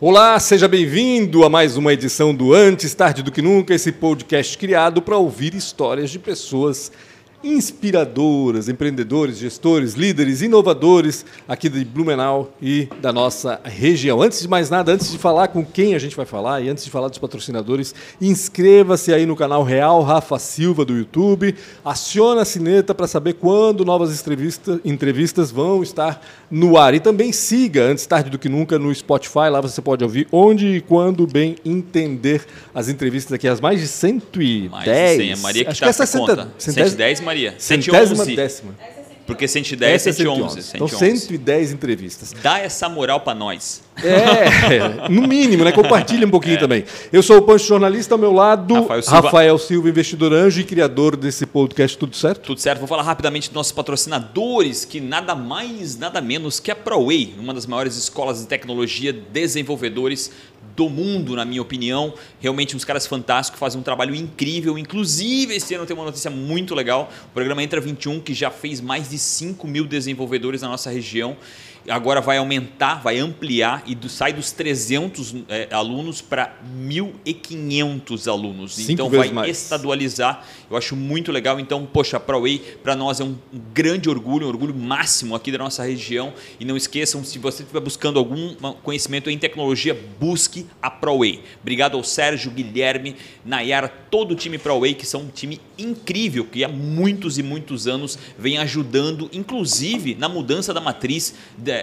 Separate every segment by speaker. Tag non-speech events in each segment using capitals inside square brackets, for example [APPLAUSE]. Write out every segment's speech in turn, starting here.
Speaker 1: Olá, seja bem-vindo a mais uma edição do Antes Tarde do Que Nunca, esse podcast criado para ouvir histórias de pessoas inspiradoras, empreendedores, gestores, líderes, inovadores aqui de Blumenau e da nossa região. Antes de mais nada, antes de falar com quem a gente vai falar e antes de falar dos patrocinadores, inscreva-se aí no canal Real Rafa Silva do YouTube, aciona a sineta para saber quando novas entrevistas, entrevistas vão estar no ar. E também siga, antes tarde do que nunca, no Spotify, lá você pode ouvir onde e quando bem entender as entrevistas aqui, as mais de 110. Mais de 100.
Speaker 2: A Maria que Acho tá que é 60, conta. 110, Maria.
Speaker 1: Centésima décima.
Speaker 2: Porque 110 é 111. 111.
Speaker 1: Então 110 entrevistas.
Speaker 2: Dá essa moral para nós.
Speaker 1: É, [LAUGHS] no mínimo, né? Compartilha um pouquinho é. também. Eu sou o Pancho Jornalista, ao meu lado, Rafael Silva. Rafael Silva, investidor anjo e criador desse podcast. Tudo certo?
Speaker 2: Tudo certo. Vou falar rapidamente dos nossos patrocinadores, que nada mais, nada menos que a ProWay, uma das maiores escolas de tecnologia, desenvolvedores do mundo, na minha opinião. Realmente uns caras fantásticos, fazem um trabalho incrível. Inclusive, esse ano tem uma notícia muito legal. O programa Entra 21, que já fez mais de 5 mil desenvolvedores na nossa região agora vai aumentar, vai ampliar e do, sai dos 300 é, alunos para 1.500 alunos.
Speaker 1: Cinco
Speaker 2: então vai
Speaker 1: mais.
Speaker 2: estadualizar. Eu acho muito legal. Então, poxa, a ProWay para nós é um grande orgulho, um orgulho máximo aqui da nossa região. E não esqueçam, se você estiver buscando algum conhecimento em tecnologia, busque a ProWay. Obrigado ao Sérgio, Guilherme, Nayara, todo o time ProWay, que são um time incrível, que há muitos e muitos anos vem ajudando, inclusive na mudança da matriz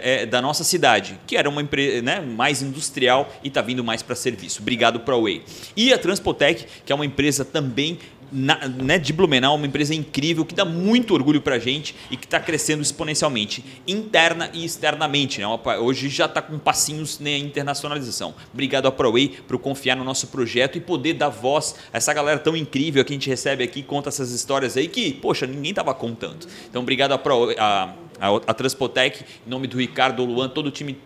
Speaker 2: é, da nossa cidade, que era uma empresa né, mais industrial e está vindo mais para serviço. Obrigado, ProWay. E a Transpotec, que é uma empresa também na, né, de Blumenau, uma empresa incrível que dá muito orgulho para a gente e que está crescendo exponencialmente, interna e externamente. Né? Hoje já está com passinhos na internacionalização. Obrigado a ProWay por confiar no nosso projeto e poder dar voz a essa galera tão incrível que a gente recebe aqui, conta essas histórias aí que, poxa, ninguém estava contando. Então, obrigado Pro, a, a, a Transpotec, em nome do Ricardo Luan, todo o time,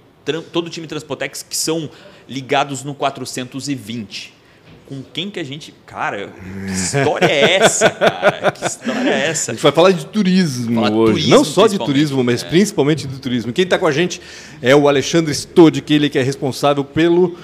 Speaker 2: todo o time Transpotec que são ligados no 420 com quem que a gente. Cara, que história é essa, cara? Que história é essa?
Speaker 1: A gente vai falar de turismo falar hoje. Turismo, Não só de turismo, mas é. principalmente de turismo. Quem está com a gente é o Alexandre Stod, que ele que é responsável pelo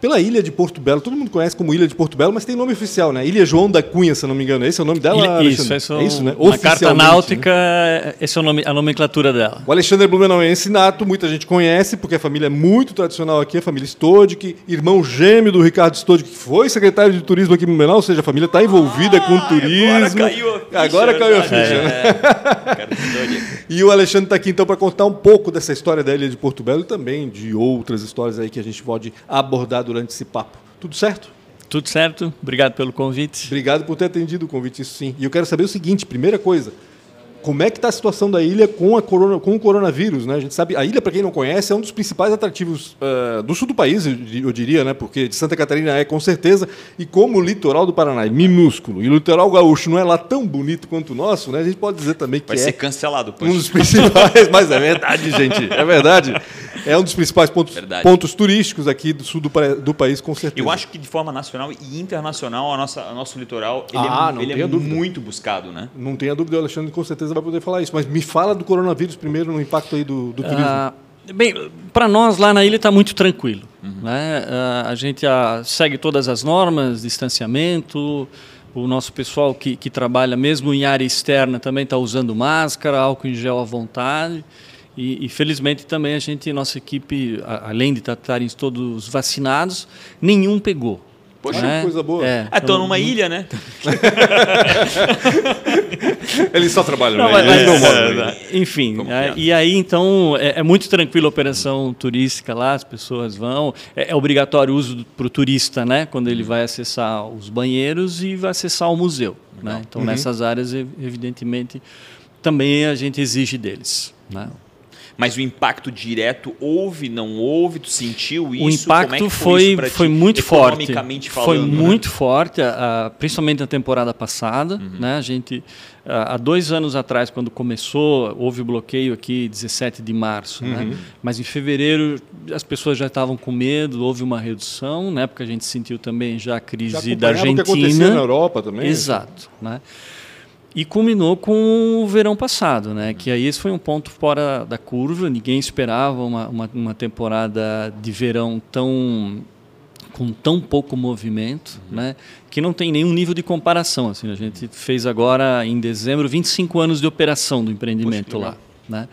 Speaker 1: pela ilha de Porto Belo. Todo mundo conhece como Ilha de Porto Belo, mas tem nome oficial, né? Ilha João da Cunha, se não me engano. Esse é o nome dela?
Speaker 3: Ilha, isso, é, é isso, né? Na carta náutica, né? esse é o nome, a nomenclatura dela.
Speaker 1: O Alexandre Blumenauense nato, muita gente conhece, porque a família é muito tradicional aqui, a família Stodic, irmão gêmeo do Ricardo Stodic, que foi secretário de turismo aqui em Blumenau, ou seja, a família está envolvida ah, com turismo. Agora caiu a ficha. Agora caiu a ficha, é, né? É. [LAUGHS] e o Alexandre está aqui então para contar um pouco dessa história da Ilha de Porto Belo e também de outras histórias aí que a gente pode abordar durante esse papo. Tudo certo?
Speaker 3: Tudo certo. Obrigado pelo convite.
Speaker 1: Obrigado por ter atendido o convite, isso sim. E eu quero saber o seguinte, primeira coisa, como é que está a situação da ilha com, a corona, com o coronavírus, né? A gente sabe, a ilha, para quem não conhece, é um dos principais atrativos uh, do sul do país, eu, diria, né? Porque de Santa Catarina é com certeza, e como o litoral do Paraná é minúsculo, e o litoral gaúcho não é lá tão bonito quanto o nosso, né? A gente pode dizer também que
Speaker 2: Vai
Speaker 1: é
Speaker 2: ser cancelado,
Speaker 1: um dos principais, [LAUGHS] mas é verdade, gente, é verdade. É um dos principais pontos, pontos turísticos aqui do sul do, do, país, com certeza.
Speaker 2: Eu acho que de forma nacional e internacional, a nossa, o nosso litoral ele ah, é, ele é muito buscado, né?
Speaker 1: Não tenha dúvida, o Alexandre com certeza vai poder falar isso. Mas me fala do coronavírus primeiro, no impacto aí do, do turismo. Ah,
Speaker 3: bem, para nós lá na ilha está muito tranquilo. Uhum. Né? Ah, a gente ah, segue todas as normas, distanciamento. O nosso pessoal que, que trabalha mesmo em área externa também está usando máscara, álcool em gel à vontade. E, e, felizmente também a gente, nossa equipe, além de estarem todos vacinados, nenhum pegou.
Speaker 1: Poxa, é, coisa boa.
Speaker 2: É, ah, estão numa ilha, né? [LAUGHS]
Speaker 1: Eles só trabalham, não, né? Eles não
Speaker 3: moram. Né? Enfim, é, e aí então é, é, muito tranquilo a operação turística lá, as pessoas vão. É, é obrigatório o uso para o turista, né? Quando ele vai acessar os banheiros e vai acessar o museu. Né? Então, uhum. nessas áreas, evidentemente, também a gente exige deles. Né?
Speaker 2: Mas o impacto direto houve, não houve? Tu sentiu isso?
Speaker 3: O impacto é foi, foi, foi muito forte. Falando, foi né? muito forte, uh, principalmente na temporada passada. Uhum. Né? A gente, uh, há dois anos atrás, quando começou, houve o bloqueio aqui, 17 de março. Né? Uhum. Né? Mas em fevereiro as pessoas já estavam com medo, houve uma redução. Na época a gente sentiu também já a crise já da Argentina. O que
Speaker 1: na Europa também.
Speaker 3: Exato. Né? E culminou com o verão passado, né? Que aí esse foi um ponto fora da curva. Ninguém esperava uma, uma, uma temporada de verão tão com tão pouco movimento, uhum. né? Que não tem nenhum nível de comparação. Assim, a gente fez agora em dezembro 25 anos de operação do empreendimento Poxa, lá, né?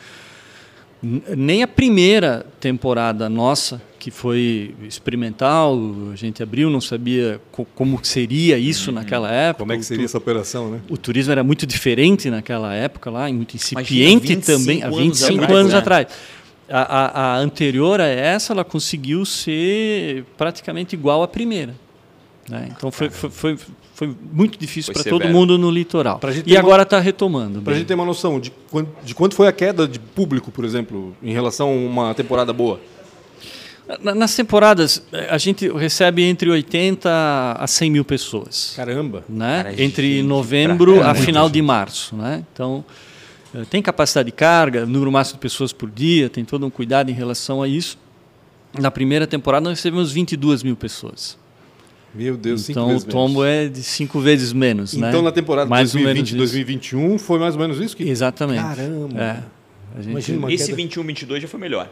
Speaker 3: Nem a primeira temporada nossa que foi experimental, a gente abriu, não sabia co como seria isso uhum. naquela época.
Speaker 1: Como é que seria essa operação, né?
Speaker 3: O turismo era muito diferente naquela época lá, muito incipiente também, há 25 anos, anos atrás. A, a, a, anterior a essa, ela conseguiu ser praticamente igual à primeira. Né? Então foi, foi, foi, foi, muito difícil para todo mundo no litoral. E agora está retomando.
Speaker 1: Para a gente ter uma noção de quanto, de quanto foi a queda de público, por exemplo, em relação a uma temporada boa.
Speaker 3: Nas temporadas, a gente recebe entre 80 a 100 mil pessoas.
Speaker 1: Caramba!
Speaker 3: Né? Cara, entre novembro a final de março. Né? Então, eh, tem capacidade de carga, número máximo de pessoas por dia, tem todo um cuidado em relação a isso. Na primeira temporada, nós recebemos 22 mil pessoas.
Speaker 1: Meu Deus,
Speaker 3: então o tombo
Speaker 1: menos.
Speaker 3: é de cinco vezes menos,
Speaker 1: então,
Speaker 3: né?
Speaker 1: Então na temporada mais 2020, 2021 foi mais ou menos isso que
Speaker 3: Exatamente.
Speaker 1: Caramba.
Speaker 3: É.
Speaker 2: Gente... Esse 21, 22 já foi melhor.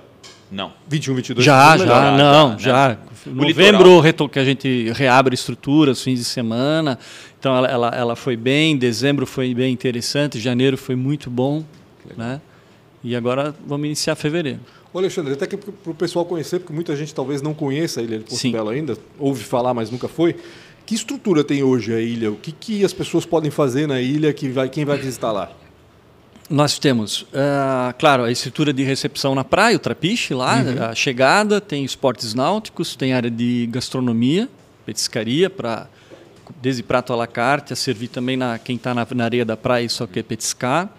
Speaker 2: Não.
Speaker 1: 21, 22.
Speaker 3: Já, já, já, não, já. Né? Novembro litoral. que a gente reabre estruturas, fins de semana. Então ela, ela, ela, foi bem, dezembro foi bem interessante, janeiro foi muito bom, né? E agora vamos iniciar fevereiro.
Speaker 1: Ô Alexandre, até que para o pessoal conhecer, porque muita gente talvez não conheça a Ilha de Porto. Belo ainda, ouve falar, mas nunca foi. Que estrutura tem hoje a ilha? O que, que as pessoas podem fazer na ilha que vai, quem vai visitar lá?
Speaker 3: Nós temos, uh, claro, a estrutura de recepção na praia, o trapiche lá, uhum. a chegada, tem esportes náuticos, tem área de gastronomia, petiscaria, para desde prato à la carte, a servir também na quem está na, na, areia da praia e só quer petiscar.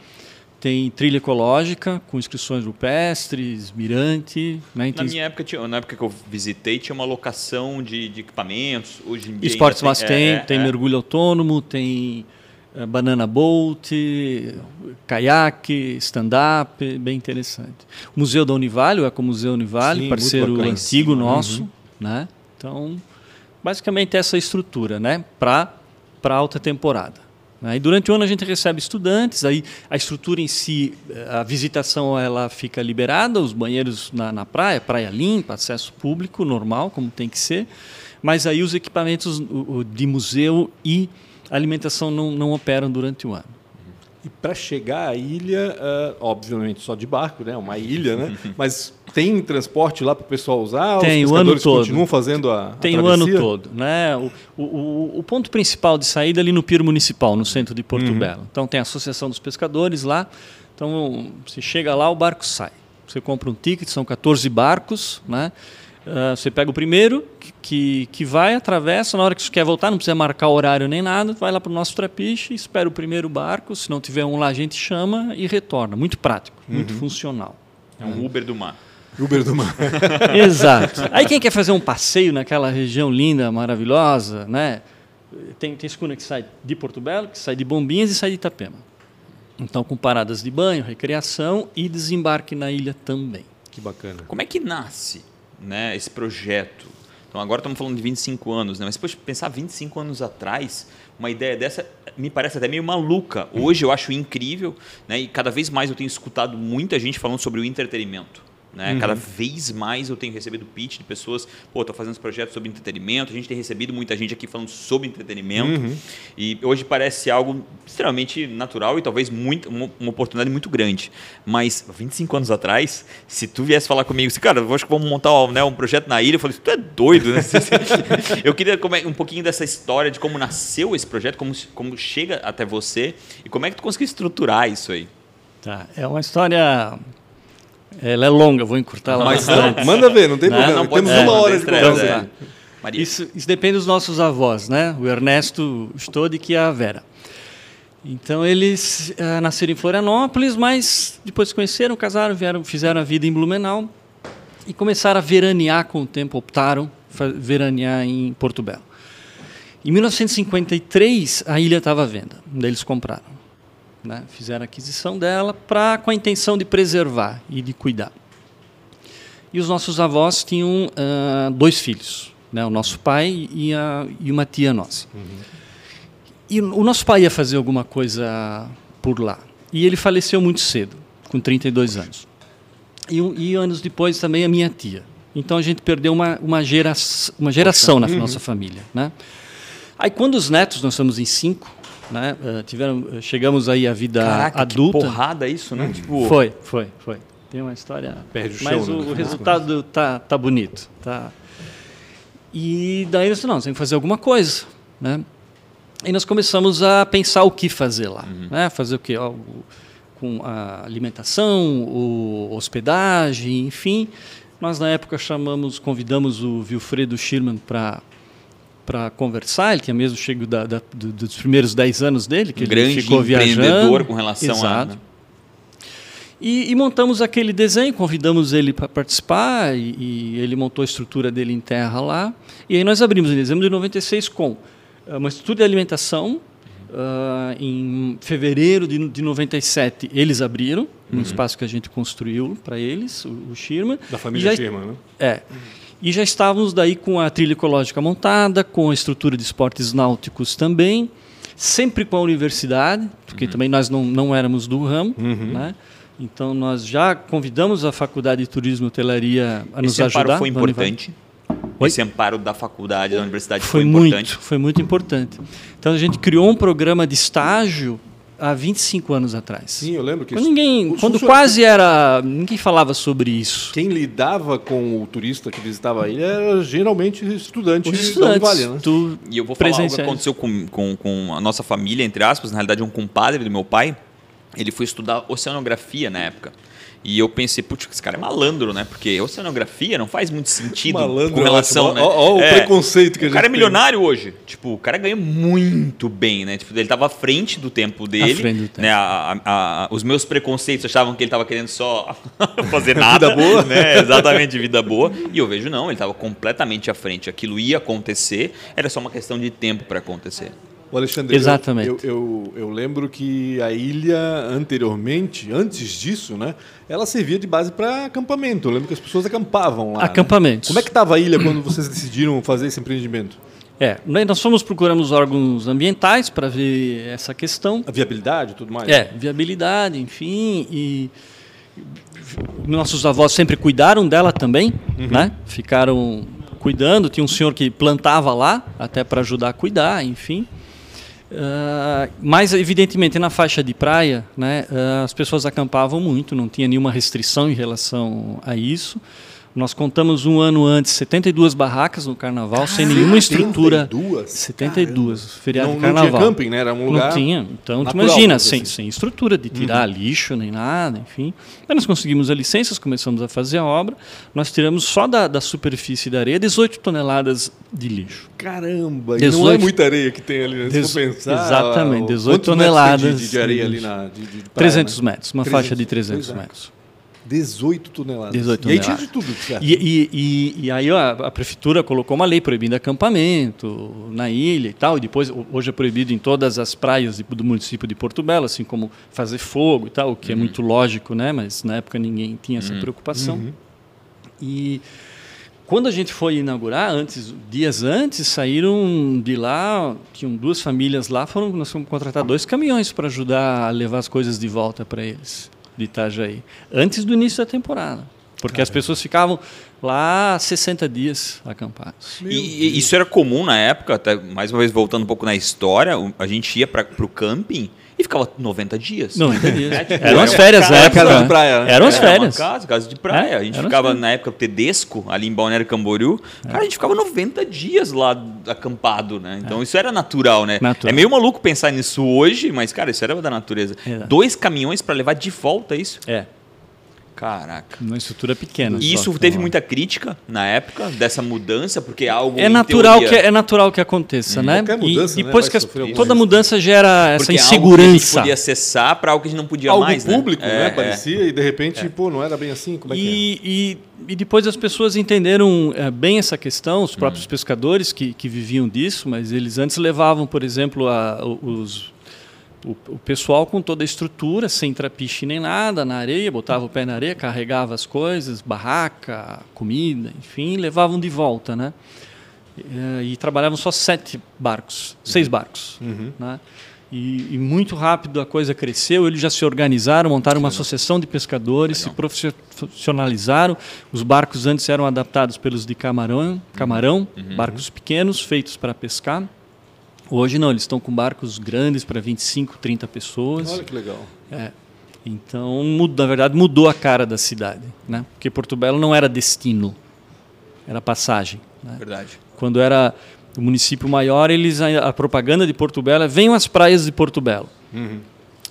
Speaker 3: Tem trilha ecológica, com inscrições rupestres, mirante. Né?
Speaker 2: Na minha época, tinha, na época que eu visitei, tinha uma locação de, de equipamentos. Hoje em dia
Speaker 3: Esportes mas tem, é, tem é, mergulho autônomo, tem é, banana boat, caiaque, stand-up, bem interessante. O Museu da Univale, o Ecomuseu Univale, Sim, parceiro antigo nosso, uhum. né? Então, basicamente essa estrutura, né? Para alta temporada. Né? E durante o ano a gente recebe estudantes, aí a estrutura em si, a visitação ela fica liberada, os banheiros na, na praia, praia limpa, acesso público normal, como tem que ser, mas aí os equipamentos de museu e alimentação não, não operam durante o ano.
Speaker 1: E para chegar à ilha, uh, obviamente só de barco, né? Uma ilha, né? [LAUGHS] Mas tem transporte lá para o pessoal usar?
Speaker 3: Tem, o ano todo.
Speaker 1: continuam fazendo a,
Speaker 3: Tem
Speaker 1: a
Speaker 3: o ano todo, né? O, o, o, ponto principal de saída é ali no Pier Municipal, no centro de Porto uhum. Belo. Então tem a Associação dos Pescadores lá. Então você chega lá, o barco sai. Você compra um ticket, são 14 barcos, né? Uh, você pega o primeiro que, que vai, atravessa, na hora que você quer voltar, não precisa marcar horário nem nada, vai lá para o nosso trapiche, espera o primeiro barco, se não tiver um lá a gente chama e retorna. Muito prático, uhum. muito funcional.
Speaker 2: É um Uber do mar.
Speaker 1: Uber do mar. [LAUGHS]
Speaker 3: Exato. Aí quem quer fazer um passeio naquela região linda, maravilhosa, né? Tem, tem escuna que sai de Porto Belo, que sai de Bombinhas e sai de Itapema. Então, com paradas de banho, recreação e desembarque na ilha também.
Speaker 1: Que bacana.
Speaker 2: Como é que nasce né, esse projeto. Então agora estamos falando de 25 anos, né? mas depois de pensar 25 anos atrás, uma ideia dessa me parece até meio maluca. Hoje eu acho incrível, né? E cada vez mais eu tenho escutado muita gente falando sobre o entretenimento. Né? Uhum. Cada vez mais eu tenho recebido pitch de pessoas, pô, estou fazendo esse projeto sobre entretenimento, a gente tem recebido muita gente aqui falando sobre entretenimento, uhum. e hoje parece algo extremamente natural e talvez muito, uma, uma, oportunidade muito grande. Mas 25 anos atrás, se tu viesse falar comigo assim, cara, acho que vamos montar né, um projeto na ilha, eu falei, tu é doido, né? [LAUGHS] eu queria um pouquinho dessa história de como nasceu esse projeto, como, como chega até você e como é que tu conseguiu estruturar isso aí.
Speaker 3: Tá, é uma história ela é longa, vou encurtá-la [LAUGHS]
Speaker 1: Mas não, manda ver, não tem não, problema. Não Temos uma hora de conversa. É.
Speaker 3: Isso, isso, depende dos nossos avós, né? O Ernesto Stodik e a Vera. Então eles uh, nasceram em Florianópolis, mas depois se conheceram, casaram, vieram, fizeram a vida em Blumenau e começaram a veranear com o tempo, optaram veranear em Porto Belo. Em 1953 a ilha estava à venda, daí eles compraram. Né? Fizeram a aquisição dela pra, com a intenção de preservar e de cuidar. E os nossos avós tinham uh, dois filhos, né? o nosso pai e, a, e uma tia nossa. Uhum. E o nosso pai ia fazer alguma coisa por lá. E ele faleceu muito cedo, com 32 anos. E, e anos depois também a minha tia. Então a gente perdeu uma, uma, gera, uma geração na uhum. nossa família. Né? Aí quando os netos, nós somos em cinco, né? Uh, tiveram, chegamos aí à vida
Speaker 2: Caraca,
Speaker 3: adulta.
Speaker 2: Que porrada isso, né?
Speaker 3: Tipo... Foi, foi, foi. Tem uma história.
Speaker 1: Perde o
Speaker 3: mas o,
Speaker 1: né?
Speaker 3: o resultado tá, tá bonito. Tá. E daí nós não, temos que fazer alguma coisa. Né? E nós começamos a pensar o que fazer lá. Uhum. Né? Fazer o quê? Algo com a alimentação, o hospedagem, enfim. Nós na época chamamos, convidamos o Wilfredo Schirman para para conversar, ele tinha mesmo chego da, da, do, dos primeiros 10 anos dele, que
Speaker 2: um
Speaker 3: ele
Speaker 2: grande
Speaker 3: ficou
Speaker 2: empreendedor
Speaker 3: viajando.
Speaker 2: com relação
Speaker 3: Exato.
Speaker 2: a... Né?
Speaker 3: E, e, montamos aquele desenho, convidamos ele para participar e, e, ele montou a estrutura dele em terra lá. E aí nós abrimos em dezembro de 96 com eh, uma estrutura de alimentação. Uh, em fevereiro de, de 97 eles abriram uhum. um espaço que a gente construiu para eles, o, o Schirman.
Speaker 1: Da família
Speaker 3: já,
Speaker 1: Schirman, né?
Speaker 3: É. Uhum. E já estávamos daí com a trilha ecológica montada, com a estrutura de esportes náuticos também, sempre com a universidade, porque uhum. também nós não, não éramos do ramo,
Speaker 1: uhum.
Speaker 3: né? Então nós já convidamos a Faculdade de Turismo e Hotelaria a
Speaker 2: Esse
Speaker 3: nos ajudar.
Speaker 2: Esse amparo foi importante.
Speaker 3: Oi?
Speaker 2: Esse amparo da faculdade, da universidade
Speaker 3: foi,
Speaker 2: foi
Speaker 3: muito,
Speaker 2: importante.
Speaker 3: Foi muito importante. Então a gente criou um programa de estágio há 25 anos atrás.
Speaker 1: Sim, eu lembro que
Speaker 3: quando ninguém, quando quase era, ninguém falava sobre isso.
Speaker 1: Quem lidava com o turista que visitava a ilha era geralmente estudante
Speaker 3: Os estudantes,
Speaker 1: vale, né?
Speaker 3: Tu
Speaker 2: e eu vou falar algo que aconteceu com, com, com a nossa família, entre aspas, na realidade um compadre do meu pai, ele foi estudar oceanografia na época. E eu pensei, putz, esse cara é malandro, né? Porque oceanografia não faz muito sentido
Speaker 1: malandro
Speaker 2: com relação,
Speaker 1: é
Speaker 2: né?
Speaker 1: Olha o
Speaker 2: é,
Speaker 1: preconceito que a gente
Speaker 2: O cara é
Speaker 1: tem.
Speaker 2: milionário hoje. Tipo, o cara ganha muito bem, né? Tipo, ele estava à frente do tempo dele.
Speaker 3: À frente do tempo.
Speaker 2: Né? A, a, a, os meus preconceitos achavam que ele estava querendo só [LAUGHS] fazer nada.
Speaker 1: vida boa.
Speaker 2: Né? Exatamente, vida boa. E eu vejo, não, ele estava completamente à frente. Aquilo ia acontecer, era só uma questão de tempo para acontecer.
Speaker 1: O Alexandre,
Speaker 3: Exatamente.
Speaker 1: Eu, eu, eu, lembro que a ilha anteriormente, antes disso, né, ela servia de base para acampamento. Eu lembro que as pessoas acampavam lá.
Speaker 3: Acampamentos.
Speaker 1: Né? Como é que estava a ilha quando vocês decidiram fazer esse empreendimento?
Speaker 3: É, nós fomos procurando os órgãos ambientais para ver essa questão.
Speaker 1: A viabilidade e tudo mais?
Speaker 3: É, viabilidade, enfim, e nossos avós sempre cuidaram dela também,
Speaker 1: Uhum.
Speaker 3: né? Ficaram cuidando, tinha um senhor que plantava lá, até para ajudar a cuidar, enfim. Uh, mas, evidentemente, na faixa de praia, né, uh, as pessoas acampavam muito, não tinha nenhuma restrição em relação a isso. Nós contamos um ano antes 72 barracas no carnaval, sem nenhuma estrutura.
Speaker 1: 72?
Speaker 3: 72, feriado
Speaker 1: Não,
Speaker 3: de
Speaker 1: não
Speaker 3: carnaval.
Speaker 1: tinha camping, né? Era um lugar.
Speaker 3: Não tinha. Então, tu
Speaker 1: natural,
Speaker 3: imagina, sem,
Speaker 1: assim.
Speaker 3: sem estrutura de tirar lixo nem nada, enfim. Aí nós conseguimos as licenças, começamos a fazer a obra. Nós tiramos só da, da superfície da areia 18 toneladas de lixo.
Speaker 1: Caramba, e não é
Speaker 3: 18
Speaker 1: muita areia que tem ali, né?
Speaker 3: Dezo-
Speaker 1: pensar.
Speaker 3: exatamente,
Speaker 1: ó,
Speaker 3: 18
Speaker 1: quantos metros tem
Speaker 3: toneladas
Speaker 1: De, de areia ali na. De, de praia,
Speaker 3: 300
Speaker 1: né?
Speaker 3: metros, uma
Speaker 1: 300,
Speaker 3: faixa de 300
Speaker 1: pois é.
Speaker 3: metros.
Speaker 1: 18 toneladas.
Speaker 3: 18
Speaker 1: E aí tinha
Speaker 3: toneladas.
Speaker 1: de tudo, certo?
Speaker 3: E, e, e, e aí ó, a, prefeitura colocou uma lei proibindo acampamento na ilha e tal. E depois, ho- hoje é proibido em todas as praias do município de Porto Belo, assim como fazer fogo e tal, o que é muito lógico, né? Mas na época ninguém tinha essa preocupação.
Speaker 1: Uhum.
Speaker 3: E quando a gente foi inaugurar, antes, dias antes, saíram de lá, tinham duas famílias lá, foram, nós fomos contratar dois caminhões para ajudar a levar as coisas de volta para eles, de Itajaí, antes do início da temporada. Porque as pessoas ficavam lá 60 dias acampados.
Speaker 2: E, e isso era comum na época, até mais uma vez voltando um pouco na história, a gente ia para o camping e ficava 90 dias.
Speaker 3: 90 dias.
Speaker 2: É, tipo,
Speaker 3: Eram as férias na época.
Speaker 1: casa de
Speaker 3: né?
Speaker 1: praia, né?
Speaker 3: Eram as férias.
Speaker 2: casa, casa de praia.
Speaker 3: É,
Speaker 2: a gente ficava, na época, o Tedesco, ali em Balneário Camboriú. Cara, a gente ficava 90 dias lá acampado, né? Então isso era natural, né?
Speaker 3: Natural.
Speaker 2: É meio maluco pensar nisso hoje, mas, cara, isso era da natureza.
Speaker 3: É.
Speaker 2: Dois caminhões para levar de volta isso?
Speaker 3: É,
Speaker 2: Caraca.
Speaker 3: uma estrutura pequena.
Speaker 2: E isso teve muita crítica na época dessa mudança, porque é algo
Speaker 3: É natural, que,
Speaker 2: teoria,
Speaker 3: é natural que aconteça, né?
Speaker 1: Qualquer mudança,
Speaker 3: e
Speaker 1: né,
Speaker 3: depois
Speaker 1: vai
Speaker 3: que as- toda mudança gera essa
Speaker 2: porque é algo que a gente
Speaker 3: insegurança.
Speaker 2: podia acessar para algo que a gente não podia
Speaker 1: Algo
Speaker 2: mais, né?
Speaker 1: público,
Speaker 2: É,
Speaker 1: né?
Speaker 2: é.
Speaker 1: Parecia, e de repente, pô, não era bem assim. Como é que
Speaker 3: E, e, e depois as pessoas entenderam bem essa questão, os próprios pescadores que, que viviam disso, mas eles antes levavam, por exemplo, a, os, o, o pessoal com toda a estrutura, sem trapiche nem nada, na areia, botava o pé na areia, carregava as coisas, barraca, comida, enfim, levavam de volta, né? eh, e trabalhavam só sete barcos, seis barcos. Né? E, e muito rápido a coisa cresceu, eles já se organizaram, montaram uma associação de pescadores, se profissionalizaram. Os barcos antes eram adaptados pelos de camarão, camarão barcos pequenos feitos para pescar. Hoje não, eles estão com barcos grandes para 25, 30 pessoas.
Speaker 1: Olha que legal.
Speaker 3: É. Então, na verdade, mudou a cara da cidade, né? Porque Porto Belo não era destino, era passagem. né?
Speaker 2: Verdade.
Speaker 3: Quando era o município maior, eles a, propaganda de Porto Belo é venham às praias de Porto Belo.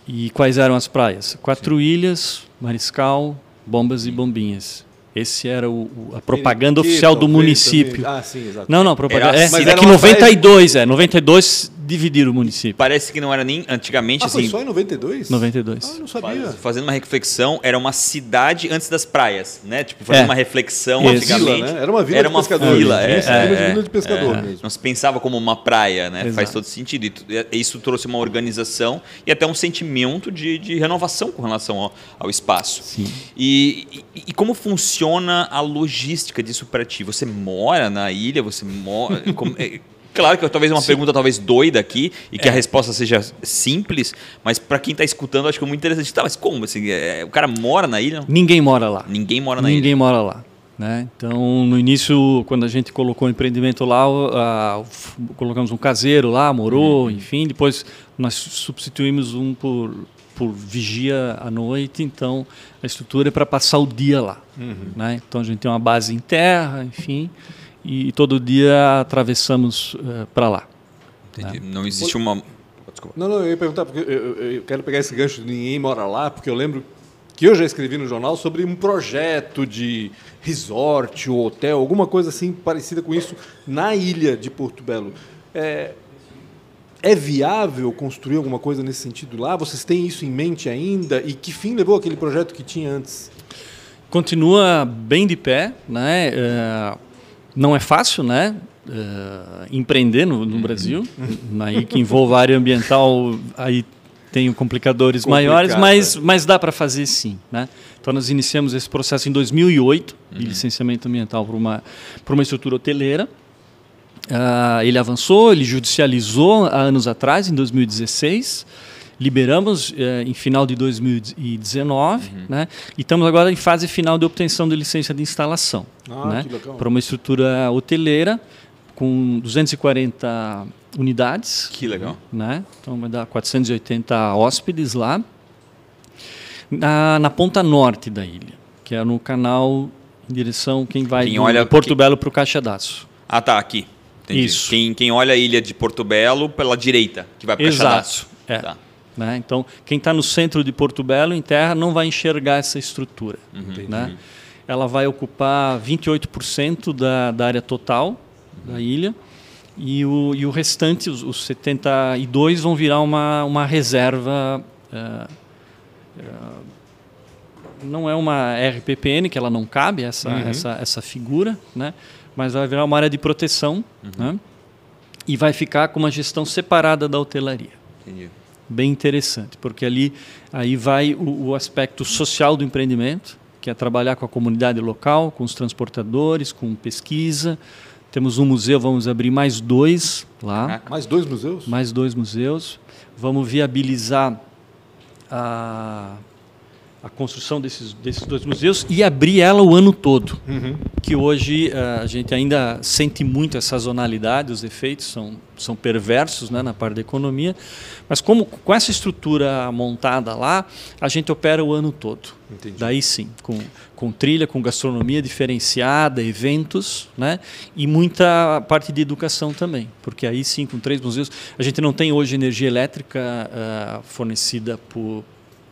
Speaker 3: E quais eram as praias? Quatro Ilhas, Mariscal, Bombas e Bombinhas. Esse era o, o- a propaganda oficial do município.
Speaker 1: também. Ah, sim, exato.
Speaker 3: Não, não, propaganda.
Speaker 2: Era
Speaker 3: É,
Speaker 2: assim,
Speaker 3: é
Speaker 1: mas
Speaker 3: que
Speaker 1: era uma
Speaker 3: 92, é. 92 dividiram o município.
Speaker 2: Parece que não era nem antigamente
Speaker 1: Ah, foi
Speaker 2: assim.
Speaker 1: só em 92?
Speaker 3: 92.
Speaker 1: Ah, eu não sabia.
Speaker 2: Faz- Fazendo uma reflexão, era uma cidade antes das praias, né? Tipo, fazendo
Speaker 3: É.
Speaker 2: uma reflexão
Speaker 3: Uma
Speaker 2: antigamente.
Speaker 1: vila, né? Era uma vila
Speaker 2: Era
Speaker 1: de
Speaker 2: uma
Speaker 1: pescadores.
Speaker 2: vila, é,
Speaker 1: Isso,
Speaker 2: é,
Speaker 1: vila de-
Speaker 2: é.
Speaker 1: vila de pescador
Speaker 2: É.
Speaker 1: mesmo.
Speaker 2: Não se pensava como uma praia, né? Faz
Speaker 3: Exato.
Speaker 2: todo sentido. E e isso trouxe uma organização e até um sentimento de, de renovação com relação ao, ao espaço.
Speaker 3: Sim.
Speaker 2: E, e- e como funciona a logística disso para ti? Você mora na ilha? Você mora. como- é, Claro que talvez uma pergunta talvez doida aqui e
Speaker 3: É.
Speaker 2: que a resposta seja simples, mas para quem está escutando acho que é muito interessante. Tá, mas como assim? É, o cara mora na ilha?
Speaker 3: Ninguém mora lá.
Speaker 2: Ninguém mora na
Speaker 3: Ninguém
Speaker 2: ilha.
Speaker 3: mora lá. Né? Então, no início, quando a gente colocou o empreendimento lá, f- colocamos um caseiro lá, morou, enfim. Depois, nós substituímos um por, por vigia à noite. Então, a estrutura é para passar o dia lá. Né? Então, a gente tem uma base em terra, enfim. E todo dia atravessamos para lá.
Speaker 2: Entendi. Não existe uma. Desculpa.
Speaker 1: Não, não, eu ia perguntar, porque eu, eu- eu quero pegar esse gancho de ninguém mora lá, porque eu lembro que eu já escrevi no jornal sobre um projeto de resort ou hotel, alguma coisa assim parecida com isso, na ilha de Porto Belo. É, é viável construir alguma coisa nesse sentido lá? Vocês têm isso em mente ainda? E que fim levou aquele projeto que tinha antes?
Speaker 3: Continua bem de pé, né? É, não é fácil, né? É, empreender no, no Brasil, aí que envolve a área ambiental, aí tem complicadores
Speaker 1: Complicado,
Speaker 3: maiores, mas,
Speaker 1: é.
Speaker 3: mas dá para fazer sim, né? Então nós iniciamos esse processo em 2008 de licenciamento ambiental para uma uma estrutura hoteleira. Ah, ele avançou, ele judicializou há anos atrás, em 2016. Liberamos eh, em final de 2019, né? E estamos agora em fase final de obtenção de licença de instalação,
Speaker 1: Ah,
Speaker 3: né? Para uma estrutura hoteleira com 240 unidades,
Speaker 2: Que legal.
Speaker 3: né? Então vai dar 480 hóspedes lá. Na, na ponta norte da ilha, que é no canal em direção quem vai
Speaker 2: Quem olha-
Speaker 3: Porto
Speaker 2: quem-
Speaker 3: Belo para o Caixa d'Aço.
Speaker 2: Ah, tá, aqui. Entendi.
Speaker 3: Isso.
Speaker 2: Quem, quem olha a ilha de Porto Belo pela direita, que vai para
Speaker 3: Exato.
Speaker 2: Caixadaço.
Speaker 3: É.
Speaker 2: Tá.
Speaker 3: Né? Então, quem está no centro de Porto Belo, em terra, não vai enxergar essa estrutura. Né? Ela vai ocupar 28% da, da área total da ilha e o, e o restante, os, os 72, vão virar uma, uma reserva. eh, eh, não é uma RPPN, que ela não cabe, essa, essa, essa figura, né? mas vai virar uma área de proteção né? e vai ficar com uma gestão separada da hotelaria
Speaker 2: Entendi.
Speaker 3: Bem interessante, porque ali aí vai o, o aspecto social do empreendimento, que é trabalhar com a comunidade local, com os transportadores, com pesquisa. Temos um museu, vamos abrir mais dois lá,
Speaker 2: Caraca.
Speaker 1: Mais dois museus?
Speaker 3: mais dois museus. Vamos viabilizar a, a construção desses, desses dois museus e abrir ela o ano todo que hoje eh, a gente ainda sente muito essa sazonalidade, os efeitos são, são perversos né, na parte da economia, mas como com essa estrutura montada lá, a gente opera o ano todo.
Speaker 1: Entendi.
Speaker 3: Daí sim, com, com trilha, com gastronomia diferenciada, eventos, né, e muita parte de educação também, porque aí sim, com três museus, a gente não tem hoje energia elétrica ah, fornecida por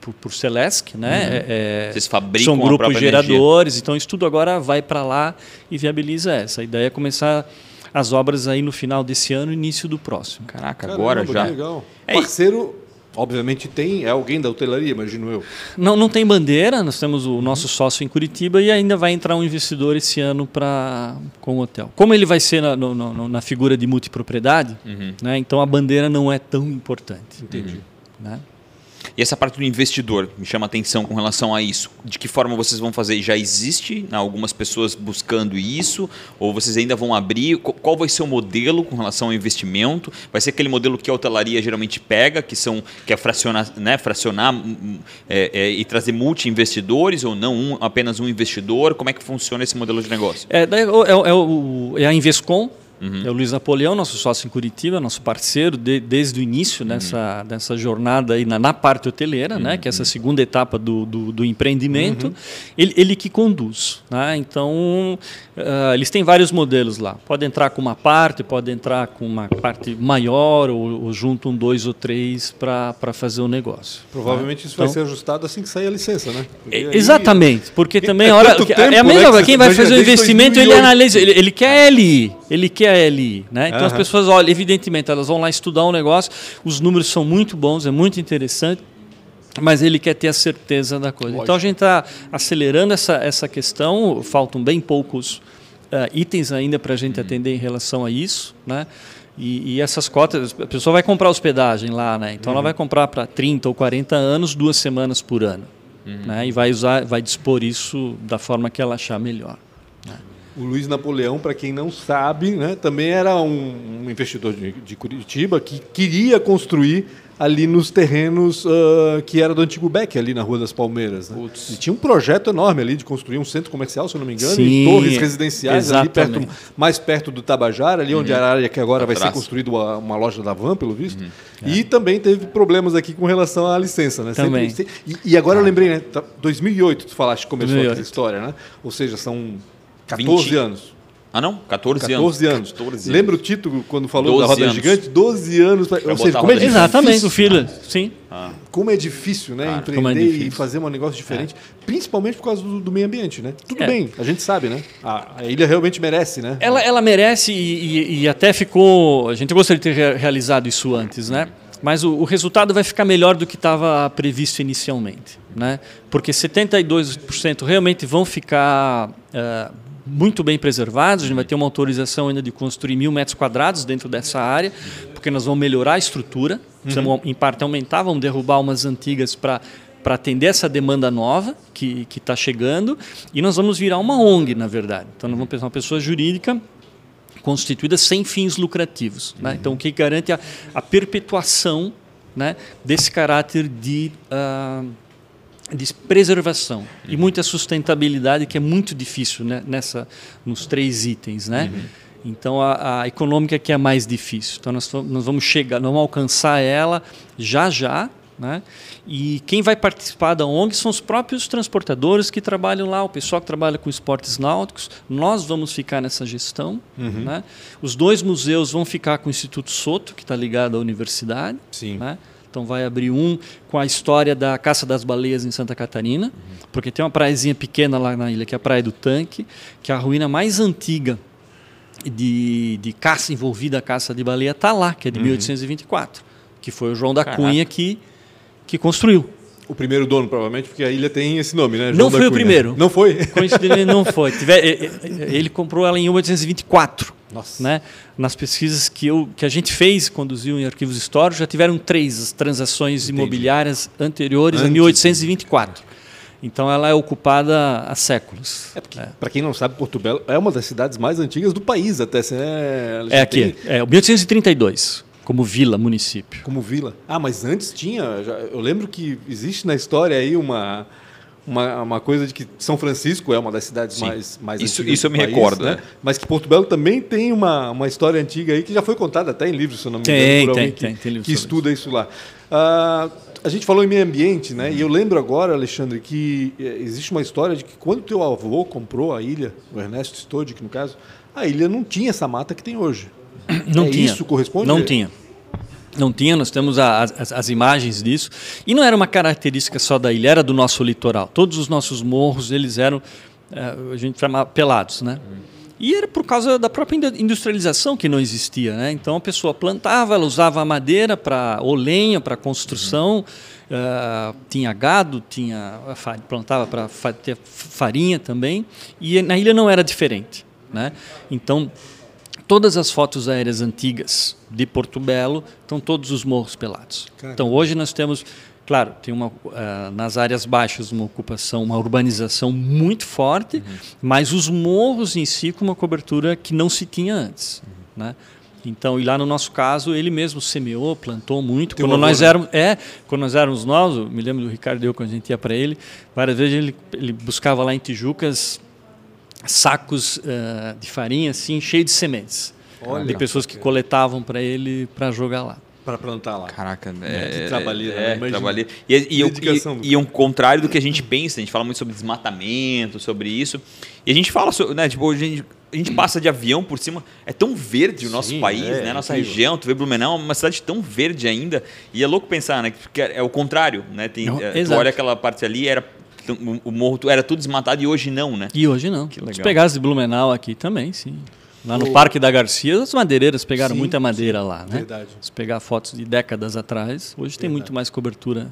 Speaker 3: por, por Celesc, né? É- é-
Speaker 2: Vocês fabricam
Speaker 3: são grupos geradores, então isso tudo agora vai para lá e viabiliza essa. A ideia é começar as obras aí no final desse ano, início do próximo.
Speaker 2: Caraca,
Speaker 1: Caramba,
Speaker 2: agora
Speaker 1: que
Speaker 2: já.
Speaker 1: legal.
Speaker 2: É,
Speaker 1: Parceiro, obviamente tem, é alguém da hotelaria, imagino eu.
Speaker 3: Não, não tem bandeira, nós temos o nosso sócio em Curitiba e ainda vai entrar um investidor esse ano para com o hotel. Como ele vai ser na, no- no- na figura de multipropriedade,
Speaker 2: Uhum.
Speaker 3: né, então a bandeira não é tão importante.
Speaker 1: Entendi.
Speaker 3: Né?
Speaker 2: E essa parte do investidor me chama atenção com relação a isso. De que forma vocês vão fazer? Já existe algumas pessoas buscando isso? Ou vocês ainda vão abrir? Qual vai ser o modelo com relação ao investimento? Vai ser aquele modelo que a hotelaria geralmente pega, que são que é fracionar, né, fracionar hum, hum, é, é, e trazer multi-investidores ou não um, apenas um investidor? Como é que funciona esse modelo de negócio?
Speaker 3: É, é, é, é a Invescom, Uhum. É o Luiz Napoleão, nosso sócio em Curitiba, nosso parceiro de, desde o início uhum. dessa jornada aí na, na parte hoteleira, uhum. né, que é essa segunda etapa do, do, do empreendimento, ele, ele, que conduz. Né? Então, uh, eles têm vários modelos lá. Pode entrar com uma parte, pode entrar com uma parte maior ou, ou junto um dois ou três para fazer o negócio.
Speaker 1: Provavelmente né? isso então, vai ser ajustado assim que sair a licença, né?
Speaker 3: Porque é, aí, exatamente, porque [LAUGHS] também a hora, é a mesma, né, quem vai fazer o investimento, 2008, ele analisa, ele, ele quer LI, ele quer a LI, né? Então uhum. as pessoas, olha, evidentemente, elas vão lá estudar um negócio, os números são muito bons, é muito interessante, mas ele quer ter a certeza da coisa. Lógico. Então a gente está acelerando essa, essa questão, faltam bem poucos uh, itens ainda para a gente uhum. atender em relação a isso, né? E, e, essas cotas, a pessoa vai comprar hospedagem lá, né? Então uhum. ela vai comprar para 30 ou 40 anos, duas semanas por ano. Uhum. Né? E vai usar, vai dispor isso da forma que ela achar melhor.
Speaker 1: O Luiz Napoleão, para quem não sabe, né, também era um, um investidor de, de, Curitiba que queria construir ali nos terrenos uh, que era do antigo Beck, ali na Rua das Palmeiras. Né? E tinha um projeto enorme ali de construir um centro comercial, se eu não me engano, Sim, e torres residenciais exatamente. ali perto, mais perto do Tabajara, ali uhum. onde era a área que agora vai ser construída uma, uma, loja da Van, pelo visto. Uhum. E é. também teve problemas aqui com relação à licença. Né?
Speaker 3: Também.
Speaker 1: Sempre, e, e, agora eu lembrei, né? 2008 tá, tu falaste que começou 2008. essa história, né? Ou seja, são 14 20... anos.
Speaker 2: Ah, não? 14,
Speaker 1: 14 anos. 14 anos. Lembra o título quando falou da roda anos. gigante? 12 anos. Pra...
Speaker 3: Ou seja, como é Exatamente, o filho. Sim.
Speaker 1: Ah. Como é difícil, né? Claro, empreender é difícil. e fazer um negócio diferente, é. principalmente por causa do, do, meio ambiente, né? Tudo é. bem, a gente sabe, né? A, a, ilha realmente merece, né?
Speaker 3: Ela, ela merece e, e, e, até ficou. A gente gostaria de ter realizado isso antes, né? Mas o, o resultado vai ficar melhor do que estava previsto inicialmente, né? Porque 72% realmente vão ficar. Uh, muito bem preservados. A gente vai ter uma autorização ainda de construir mil metros quadrados dentro dessa área, porque nós vamos melhorar a estrutura, precisamos, uhum. em parte, aumentar, vamos derrubar umas antigas para para atender essa demanda nova que está chegando e nós vamos virar uma ONG, na verdade. Então, nós vamos pensar uma pessoa jurídica constituída sem fins lucrativos. Né? Uhum. Então, o que garante a, a perpetuação né, desse caráter de uh, de preservação uhum. e muita sustentabilidade que é muito difícil né, nessa nos três itens né uhum. então a, a, econômica que é mais difícil então nós, nós vamos chegar nós vamos alcançar ela já já né e quem vai participar da ONG são os próprios transportadores que trabalham lá o pessoal que trabalha com esportes náuticos nós vamos ficar nessa gestão uhum. né os dois museus vão ficar com o Instituto Soto que está ligado à universidade
Speaker 1: Sim.
Speaker 3: né então vai abrir um com a história da caça das baleias em Santa Catarina, uhum. porque tem uma praiazinha pequena lá na ilha, que é a Praia do Tanque, que é a ruína mais antiga de, de caça envolvida a caça de baleia está lá, que é de uhum. 1824, que foi o João da Caraca. Cunha que, que construiu.
Speaker 1: O primeiro dono, provavelmente, porque a ilha tem esse nome, né?
Speaker 3: João não foi o primeiro.
Speaker 1: Não foi?
Speaker 3: Coincidentemente, não foi. Ele comprou ela em 1824. Nossa. Né? Nas pesquisas que, eu, que a gente fez, conduziu em arquivos históricos, já tiveram três transações Entendi. imobiliárias anteriores Antes. a 1824. Então ela é ocupada há séculos.
Speaker 1: É é. Para quem não sabe, Porto Belo é uma das cidades mais antigas do país, até.
Speaker 3: Né? É aqui, tem... é 1832. Como vila, município.
Speaker 1: Como vila. Ah, mas antes tinha. Já, eu lembro que existe na história aí uma, uma, uma coisa de que São Francisco é uma das cidades Sim. mais, mais
Speaker 2: isso,
Speaker 1: antigas
Speaker 2: Isso eu me
Speaker 1: país,
Speaker 2: recordo.
Speaker 1: Né? Mas que Porto Belo também tem uma, uma história antiga aí que já foi contada até em livros, se eu não me engano,
Speaker 3: tem,
Speaker 1: por
Speaker 3: alguém
Speaker 1: tem,
Speaker 3: que, tem, tem
Speaker 1: que estuda isso lá. Uh, a gente falou em meio ambiente, né? Uhum. E eu lembro agora, Alexandre, que eh, existe uma história de que quando teu avô comprou a ilha, o Ernesto Stodic, no caso, a ilha não tinha essa mata que tem hoje.
Speaker 3: Não
Speaker 1: é
Speaker 3: tinha.
Speaker 1: Isso corresponde?
Speaker 3: Não tinha. Não tinha, nós temos a, as, as, imagens disso. E não era uma característica só da ilha, era do nosso litoral. Todos os nossos morros, eles eram, é, a gente chamava pelados, né? E era por causa da própria industrialização que não existia, né? Então a pessoa plantava, ela usava a madeira para ou lenha para construção, uh, tinha gado, tinha plantava para ter farinha também. E na ilha não era diferente, né? Então todas as fotos aéreas antigas de Porto Belo estão todos os morros pelados. Caramba. Então hoje nós temos Claro, tem uma, uh, nas áreas baixas uma ocupação, uma urbanização muito forte, uhum. mas os morros em si com uma cobertura que não se tinha antes. Uhum. Né? Então, e lá no nosso caso, ele mesmo semeou, plantou muito. quando nós éramos, é, quando nós éramos novos, me lembro do Ricardo eu quando a gente ia para ele, várias vezes ele, ele buscava lá em Tijucas sacos uh, de farinha assim, cheio de sementes. Olha, de pessoas que coletavam para ele para jogar lá.
Speaker 1: Para plantar lá.
Speaker 2: Caraca, é, é, trabalheira, é, né? trabalheira. E, e, e, e, um contrário do que a gente pensa, a gente fala muito sobre desmatamento, sobre isso. E a gente fala sobre, né, tipo, a gente, a gente passa de avião por cima, é tão verde o nosso Sim, país, é, né? Nossa incrível. região, tu vê Blumenau, é uma cidade tão verde ainda. E é louco pensar, né? Porque é o contrário, né? Tem, não, é, tu olha aquela parte ali, era o morro era tudo desmatado e hoje não, né?
Speaker 3: E hoje não. Que legal. Se pegasse de Blumenau aqui também, sim. Lá no Parque da Garcia, as madeireiras pegaram sim, muita madeira sim, lá, né? Verdade. Se pegar fotos de décadas atrás, hoje verdade. tem muito mais cobertura.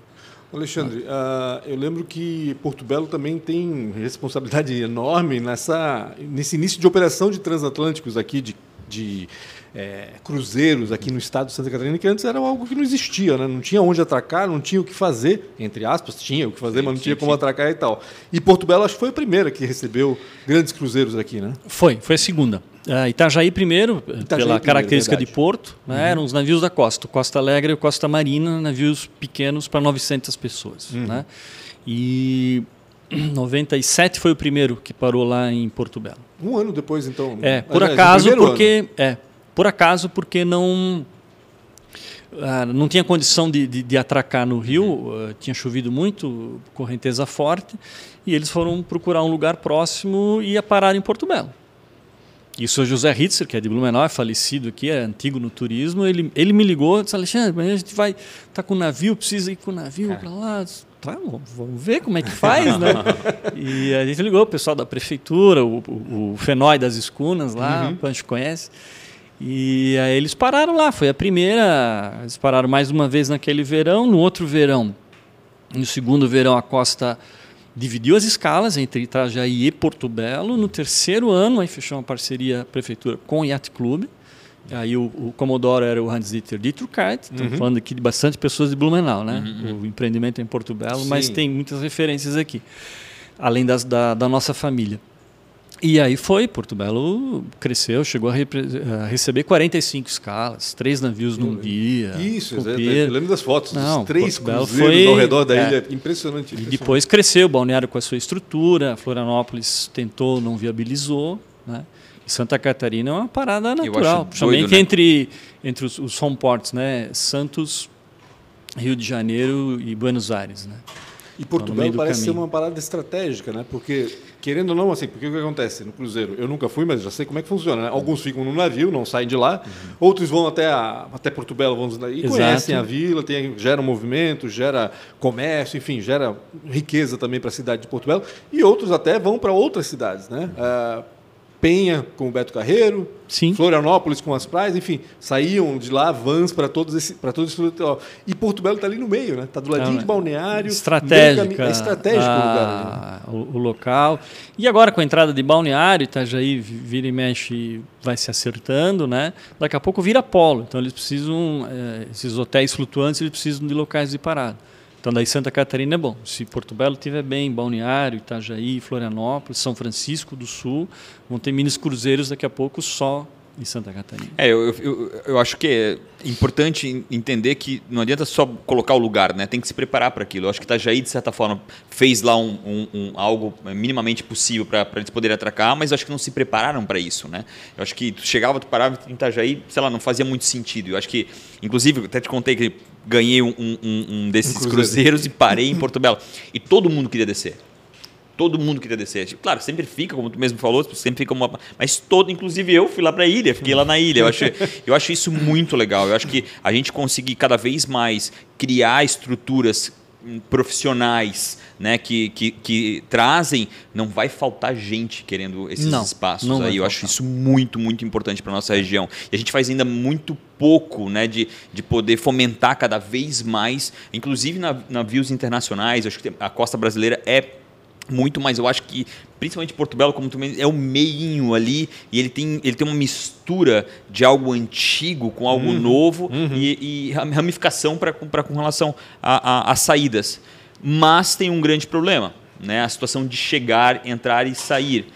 Speaker 1: Alexandre, uh, eu lembro que Porto Belo também tem responsabilidade enorme nessa, nesse início de operação de transatlânticos aqui, de, de é, cruzeiros aqui no estado de Santa Catarina, que antes era algo que não existia, né? não tinha onde atracar, não tinha o que fazer, entre aspas, tinha o que fazer, sim, mas não tinha sim, como sim. atracar e tal. E Porto Belo acho que foi a primeira que recebeu grandes cruzeiros aqui, né?
Speaker 3: Foi, foi a segunda. Uh, Itajaí primeiro, Itajaí pela primeiro, característica verdade. de porto, né, uhum. eram os navios da costa, Costa Alegre e Costa Marina, navios pequenos para 900 pessoas. Uhum. Né? E [CLEARS THROAT] 97 foi o primeiro que parou lá em Porto Belo.
Speaker 1: Um ano depois, então.
Speaker 3: É, por Aliás, acaso, porque ano. é, por acaso, porque não ah, não tinha condição de, de, de atracar no rio, uh, tinha chovido muito, correnteza forte, e eles foram procurar um lugar próximo e ia parar em Porto Belo. E o senhor José Hitzer, que é de Blumenau, é falecido aqui, é antigo no turismo, ele, ele me ligou e disse, Alexandre, a gente vai, tá com o navio, precisa ir com o navio para lá. Tá, vamos ver como é que faz, né? [LAUGHS] e a gente ligou o pessoal da prefeitura, o, o, o Fenói das Escunas lá, uhum. a gente conhece. E aí eles pararam lá, foi a primeira, eles pararam mais uma vez naquele verão, no outro verão, no segundo verão a costa dividiu as escalas entre Itajaí e Porto Belo. No terceiro ano, aí fechou uma parceria prefeitura com o Yacht Club. Aí o, o Comodoro era o Hans-Dieter Dietrich, estamos uhum. falando aqui de bastante pessoas de Blumenau, né? Uhum. uhum. O empreendimento é em Porto Belo, Sim. mas tem muitas referências aqui, além das, da, da nossa família. E aí foi, Porto Belo cresceu, chegou a, a receber 45 escalas, três navios num dia.
Speaker 1: Isso, eu lembro das fotos, Não, dos três Porto cruzeiros foi, ao redor da é, ilha, impressionante, impressionante.
Speaker 3: E depois cresceu o balneário com a sua estrutura, Florianópolis tentou, não viabilizou, né? E Santa Catarina é uma parada natural, principalmente né? entre, entre os, os home ports, né? Santos, Rio de Janeiro e Buenos Aires, né?
Speaker 1: E Porto Belo parece ser uma parada estratégica, né? Porque, querendo ou não, assim, porque o que acontece no Cruzeiro? Eu nunca fui, mas já sei como é que funciona. Né? Alguns ficam no navio, não saem de lá. Uhum. Outros vão até, a, até Porto Belo vão, e Exato. conhecem a vila, tem, gera movimento, gera comércio, enfim, gera riqueza também para a cidade de Porto Belo. E outros até vão para outras cidades, né? Uhum. Uh, Penha com o Beto Carreiro,
Speaker 3: Sim.
Speaker 1: Florianópolis com as praias, enfim, saíam de lá vans para todos esse para todos esse litoral. E Porto Belo está ali no meio, né? Está do ladinho de Balneário,
Speaker 3: estratégico,
Speaker 1: é estratégico
Speaker 3: a, o lugar. O, o, local. E agora com a entrada de Balneário, Itajaí vira e mexe, vai se acertando, né? Daqui a pouco vira polo. Então eles precisam é, esses hotéis flutuantes, eles precisam de locais de parada. Então, daí Santa Catarina é bom. Se Porto Belo estiver bem, Balneário, Itajaí, Florianópolis, São Francisco do Sul, vão ter minis cruzeiros daqui a pouco só em Santa Catarina.
Speaker 2: É, eu, eu, eu acho que é importante entender que não adianta só colocar o lugar, né? Tem que se preparar para aquilo. Eu acho que Itajaí, de certa forma, fez lá um, um, um algo minimamente possível para eles poderem atracar, mas eu acho que não se prepararam para isso, né? Eu acho que tu chegava, tu parava em Itajaí, sei lá, não fazia muito sentido. Eu acho que, inclusive, até te contei que ganhei um, um desses cruzeiro. cruzeiros e parei em Porto Belo. E todo mundo queria descer todo mundo queria descer. Tipo, claro, sempre fica, como tu mesmo falou, sempre fica uma. Mas todo, inclusive eu fui lá para a ilha, fiquei lá na ilha. Eu acho, [LAUGHS] eu acho isso muito legal. Eu acho que a gente conseguir cada vez mais criar estruturas hum, profissionais né, que, que, que, trazem, não vai faltar gente querendo esses não, espaços não aí. Eu acho isso muito, muito importante para nossa região. E a gente faz ainda muito pouco né, de, de poder fomentar cada vez mais, inclusive na, navios internacionais. Eu acho que a costa brasileira é muito, mas eu acho que principalmente Porto Belo, como tu é o meinho ali e ele tem, ele tem uma mistura de algo antigo com algo uhum. novo uhum. E, e, ramificação para com relação às saídas. Mas tem um grande problema, né? A situação de chegar, entrar e sair.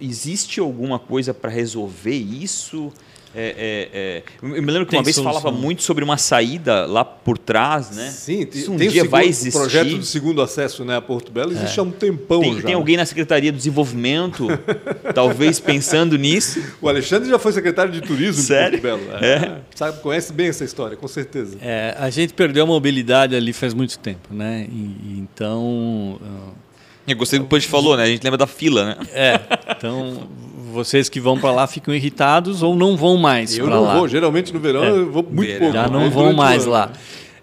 Speaker 2: Existe alguma coisa para resolver isso? É, é, é. Eu me lembro que tem uma vez solução. falava muito sobre uma saída lá por trás, né?
Speaker 1: Sim, Isso um tem dia o segundo, vai existir. O projeto do segundo acesso né, a Porto Belo existe é. há um tempão
Speaker 2: tem,
Speaker 1: já.
Speaker 2: Tem alguém na Secretaria do Desenvolvimento, [LAUGHS] talvez pensando nisso.
Speaker 1: O Alexandre já foi secretário de Turismo
Speaker 2: Sério?
Speaker 1: de Porto Belo. É. é. Sabe, conhece bem essa história, com certeza.
Speaker 3: a gente perdeu a mobilidade ali faz muito tempo, né? E, então...
Speaker 2: Eu gostei do que o Punch falou, né? A gente lembra da fila, né?
Speaker 3: É. [LAUGHS] Então, vocês que vão para lá ficam irritados ou não vão mais para lá. Eu
Speaker 1: não vou, geralmente no verão é. eu vou muito verão. pouco.
Speaker 3: Já não vão mais lá.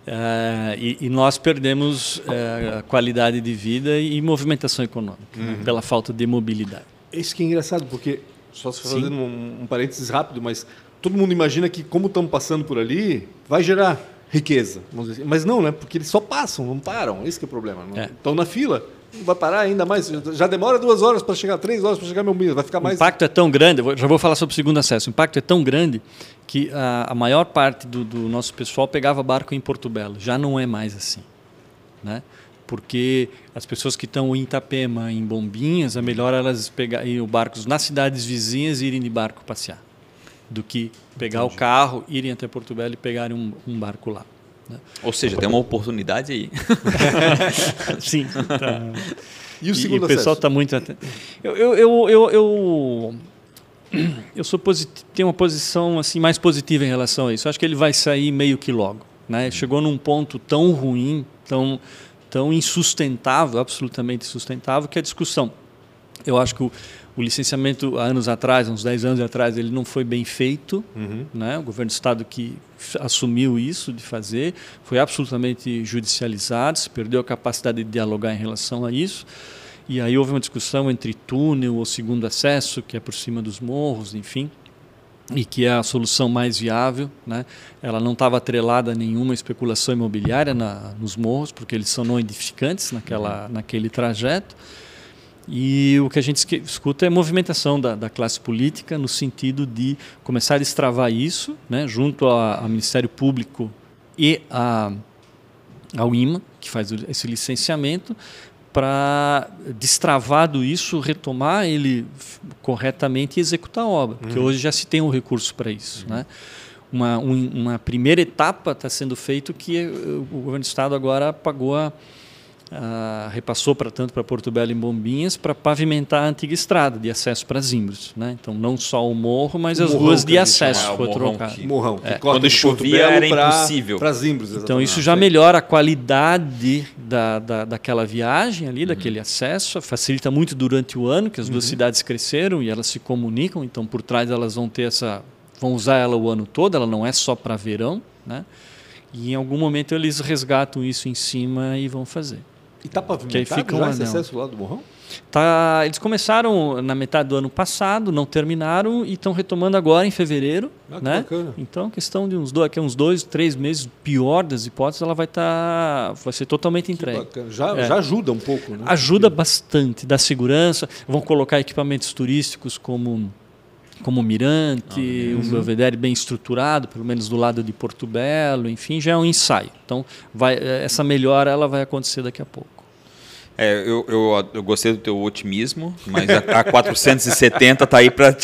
Speaker 3: Uh, e, e, nós perdemos uh, a qualidade de vida e movimentação econômica né, uhum. né, pela falta de mobilidade.
Speaker 1: Isso que é engraçado, porque, só se fazendo um, um parênteses rápido, mas todo mundo imagina que, como estamos passando por ali, vai gerar riqueza. Assim. Mas não, né? Porque eles só passam, não param. Esse é o problema. É. Estão na fila vai parar ainda mais. Já demora duas horas para chegar, três horas para chegar meu milho. Vai ficar mais.
Speaker 3: O impacto é tão grande, já vou falar sobre o segundo acesso. O impacto é tão grande que a, a maior parte do, do, nosso pessoal pegava barco em Porto Belo. Já não é mais assim. Né? Porque as pessoas que estão em Itapema, em Bombinhas, é melhor elas pegarem barcos nas cidades vizinhas e irem de barco passear. Do que pegar Entendi. o carro, irem até Porto Belo e pegarem um, um barco lá.
Speaker 2: Né? Ou seja, tem uma oportunidade aí. [LAUGHS]
Speaker 3: Sim. Tá. E o segundo e, o pessoal está muito atento. Eu, eu, eu, eu, eu, [CLEARS THROAT] eu sou tenho uma posição assim mais positiva em relação a isso. Eu acho que ele vai sair meio que logo. Né? Chegou num ponto tão ruim, tão, tão insustentável, absolutamente insustentável, que a discussão. Eu acho que o, o licenciamento, há anos atrás, uns 10 anos atrás, ele não foi bem feito. Uhum. Né? O governo do Estado que assumiu isso de fazer foi absolutamente judicializado, se perdeu a capacidade de dialogar em relação a isso. E aí houve uma discussão entre túnel ou segundo acesso, que é por cima dos morros, enfim, e que é a solução mais viável. Né? Ela não estava atrelada a nenhuma especulação imobiliária na, nos morros, porque eles são não edificantes naquela, naquele trajeto. E o que a gente escuta é movimentação da, da classe política no sentido de começar a destravar isso, né, junto ao Ministério Público e a, ao IMA, que faz esse licenciamento, para destravado isso, retomar ele corretamente e executar a obra, porque uhum. hoje já se tem um recurso para isso. Uhum. Né? Uma, um, uma primeira etapa está sendo feito que o governo do estado agora pagou a ah, repassou para tanto para Porto Belo e Bombinhas para pavimentar a antiga estrada de acesso para Zimbros, né? Então não só o morro, mas o as morrão ruas de acesso
Speaker 1: foi trocado. Morrão,
Speaker 2: que é. quando chovia era impossível
Speaker 1: para Zimbros.
Speaker 3: Então isso já melhora a qualidade da, da, daquela viagem ali, uhum. daquele acesso, facilita muito durante o ano que as duas uhum. cidades cresceram e elas se comunicam, então por trás elas vão ter essa, vão usar ela o ano todo, ela não é só para verão, né? E em algum momento eles resgatam isso em cima e vão fazer.
Speaker 1: E está pavimentado fica já esse acesso lá do Morrão?
Speaker 3: Tá, eles começaram na metade do ano passado, não terminaram e estão retomando agora em fevereiro. Ah, né? Bacana. Então, questão de uns dois, aqui uns dois, três meses, pior das hipóteses, ela vai estar, tá, vai ser totalmente entregue.
Speaker 1: Já, é. já ajuda um pouco, né?
Speaker 3: Ajuda bastante, dá segurança. Vão colocar equipamentos turísticos como como Mirante, ah, um Belvedere bem estruturado, pelo menos do lado de Porto Belo, enfim, já é um ensaio. Então, vai, essa melhora ela vai acontecer daqui a pouco.
Speaker 2: É, eu, eu, eu, gostei do teu otimismo, mas a, a 470 está aí para.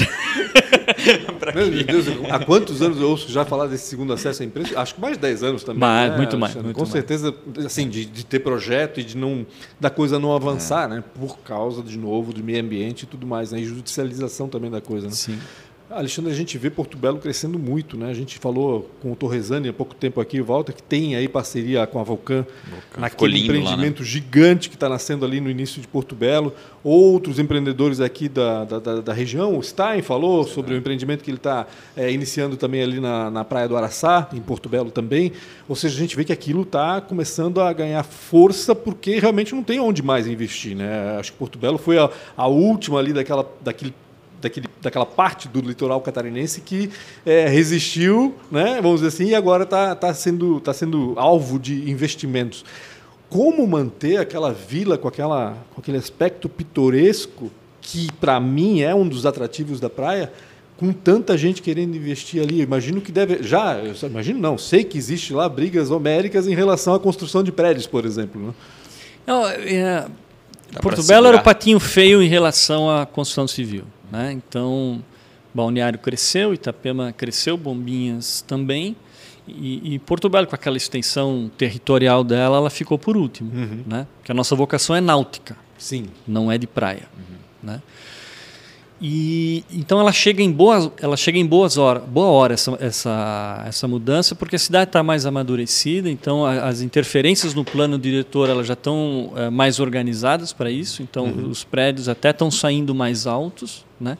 Speaker 2: [LAUGHS]
Speaker 1: Meu Deus, há quantos anos eu ouço já falar desse segundo acesso à imprensa? Acho que mais de 10 anos também.
Speaker 3: Mais, né, muito mais. Muito
Speaker 1: Com
Speaker 3: mais.
Speaker 1: certeza, assim, de, de, ter projeto e de não da coisa não avançar, é. né? Por causa, de novo, do meio ambiente e tudo mais, né? E judicialização também da coisa, né?
Speaker 3: Sim.
Speaker 1: Alexandre, a gente vê Porto Belo crescendo muito, né? A gente falou com o Torresani há pouco tempo aqui, Walter, que tem aí parceria com a Vulcan, Vulcan. naquele empreendimento lá, né? gigante que está nascendo ali no início de Porto Belo. Outros empreendedores aqui da, da, da região, o Stein falou sobre é. o empreendimento que ele está é, iniciando também ali na, na Praia do Araçá, em Porto Belo também. Ou seja, a gente vê que aquilo está começando a ganhar força porque realmente não tem onde mais investir, né? Acho que Porto Belo foi a, a última ali daquela, daquele daquele, daquela parte do litoral catarinense que é, resistiu, né, vamos dizer assim, e agora está tá sendo, tá sendo alvo de investimentos. como manter aquela vila com, aquela, com aquele aspecto pitoresco que para mim é um dos atrativos da praia, com tanta gente querendo investir ali. Eu imagino que deve. Já, eu imagino não, sei que existe lá brigas homéricas em relação à construção de prédios, por exemplo. Né?
Speaker 3: Não, é, Porto Belo era o patinho feio em relação à construção civil. Né? Então, Balneário cresceu, Itapema cresceu, Bombinhas também. E, e, Porto Belo, com aquela extensão territorial dela, ela ficou por último. Uhum. Né? Porque a nossa vocação é náutica.
Speaker 1: Sim.
Speaker 3: Não é de praia. Uhum. Né? E então ela chega em boas, ela chega em boas horas, boa hora essa, essa, essa mudança, porque a cidade está mais amadurecida, então a, as interferências no plano diretor elas já estão é, mais organizadas para isso, então uhum. os prédios até estão saindo mais altos, né?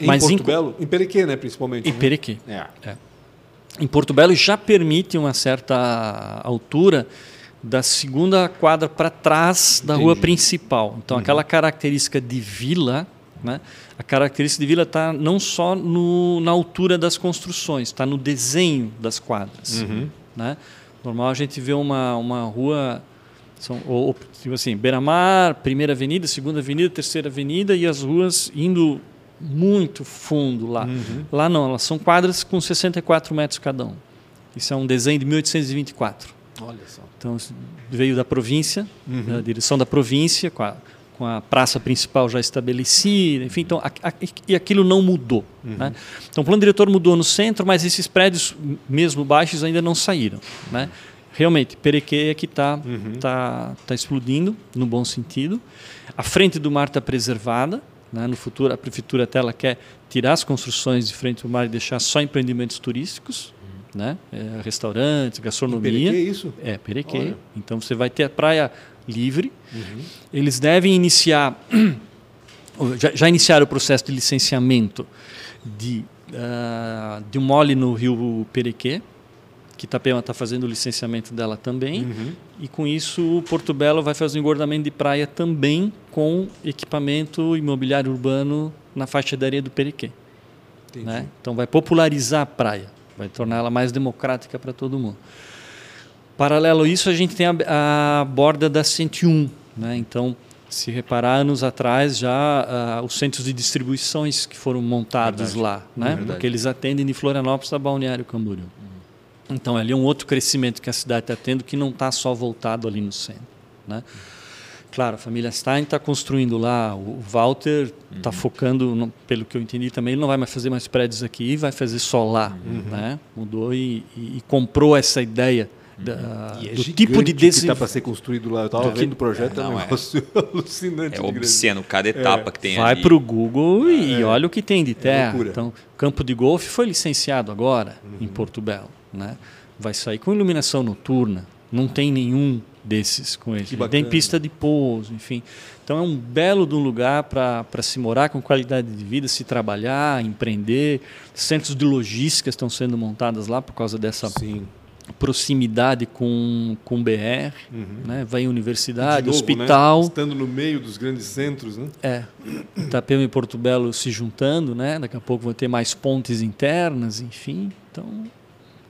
Speaker 1: Em Mas Porto em, Belo, em Perequê, né, principalmente.
Speaker 3: Em
Speaker 1: né?
Speaker 3: Perequê. É. é. Em Porto Belo já permite uma certa altura da segunda quadra para trás da Entendi. rua principal. Então, uhum. aquela característica de vila, né? A característica de vila está não só no, na altura das construções, está no desenho das quadras. Uhum. Né? Normal a gente vê uma, uma rua, são, ou, tipo assim, beira-mar, primeira avenida, segunda avenida, terceira avenida, e as ruas indo muito fundo lá. Uhum. Lá não, elas são quadras com 64 metros cada um. Isso é um desenho de 1824.
Speaker 1: Olha só.
Speaker 3: Então veio da província, uhum. da direção da província, com a, praça principal já estabelecida, enfim, então, a, a, e aquilo não mudou. Uhum. Né? Então o plano diretor mudou no centro, mas esses prédios, mesmo baixos, ainda não saíram. Né? Realmente, Perequê é que está uhum. tá, tá explodindo, no bom sentido. A frente do mar está preservada, né? No futuro, a prefeitura até ela quer tirar as construções de frente ao mar e deixar só empreendimentos turísticos, uhum. né? É, restaurantes, gastronomia.
Speaker 1: Perequê, isso?
Speaker 3: É, Perequê. Olha. Então você vai ter a praia livre. Uhum. Eles devem iniciar, [CLEARS THROAT] já, já, iniciaram o processo de licenciamento de, uh, de um mole no rio Perequê que Itapema está fazendo o licenciamento dela também. Uhum. E com isso, o Porto Belo vai fazer o engordamento de praia também com equipamento imobiliário urbano na faixa da areia do Periquê. Né? Então, vai popularizar a praia, vai torná-la mais democrática para todo mundo. Paralelo a isso, a gente tem a, a borda da 101. Né? Então, se reparar, anos atrás já uh, os centros de distribuições que foram montados Verdade. lá, né? porque eles atendem de Florianópolis a Balneário Camboriú. Então, ali é um outro crescimento que a cidade está tendo que não está só voltado ali no centro. Né? Claro, a família Stein está construindo lá, o Walter está uhum. focando, no, pelo que eu entendi também, ele não vai mais fazer mais prédios aqui, vai fazer só lá. Uhum. Né? Mudou e, e, e, comprou essa ideia da,
Speaker 1: é do tipo de desenvolvimento. que está para ser construído lá. Eu estava vendo o projeto, é, não, é um negócio é, [LAUGHS] alucinante.
Speaker 2: É obsceno, cada etapa que tem
Speaker 3: Vai para o Google e é. olha o que tem de terra. então, campo de golfe foi licenciado agora uhum. em Porto Belo né? Vai sair com iluminação noturna. Não tem nenhum desses com ele. Tem pista de pouso, enfim. Então é um belo de um lugar para se morar com qualidade de vida, se trabalhar, empreender. Centros de logística estão sendo montados lá por causa dessa Sim. Proximidade com com BR, uhum. né? Vai em universidade, novo, né? hospital, né?
Speaker 1: estando no meio dos grandes centros, né?
Speaker 3: É. Itapema e Porto Belo se juntando, né? Daqui a pouco vão ter mais pontes internas, enfim. Então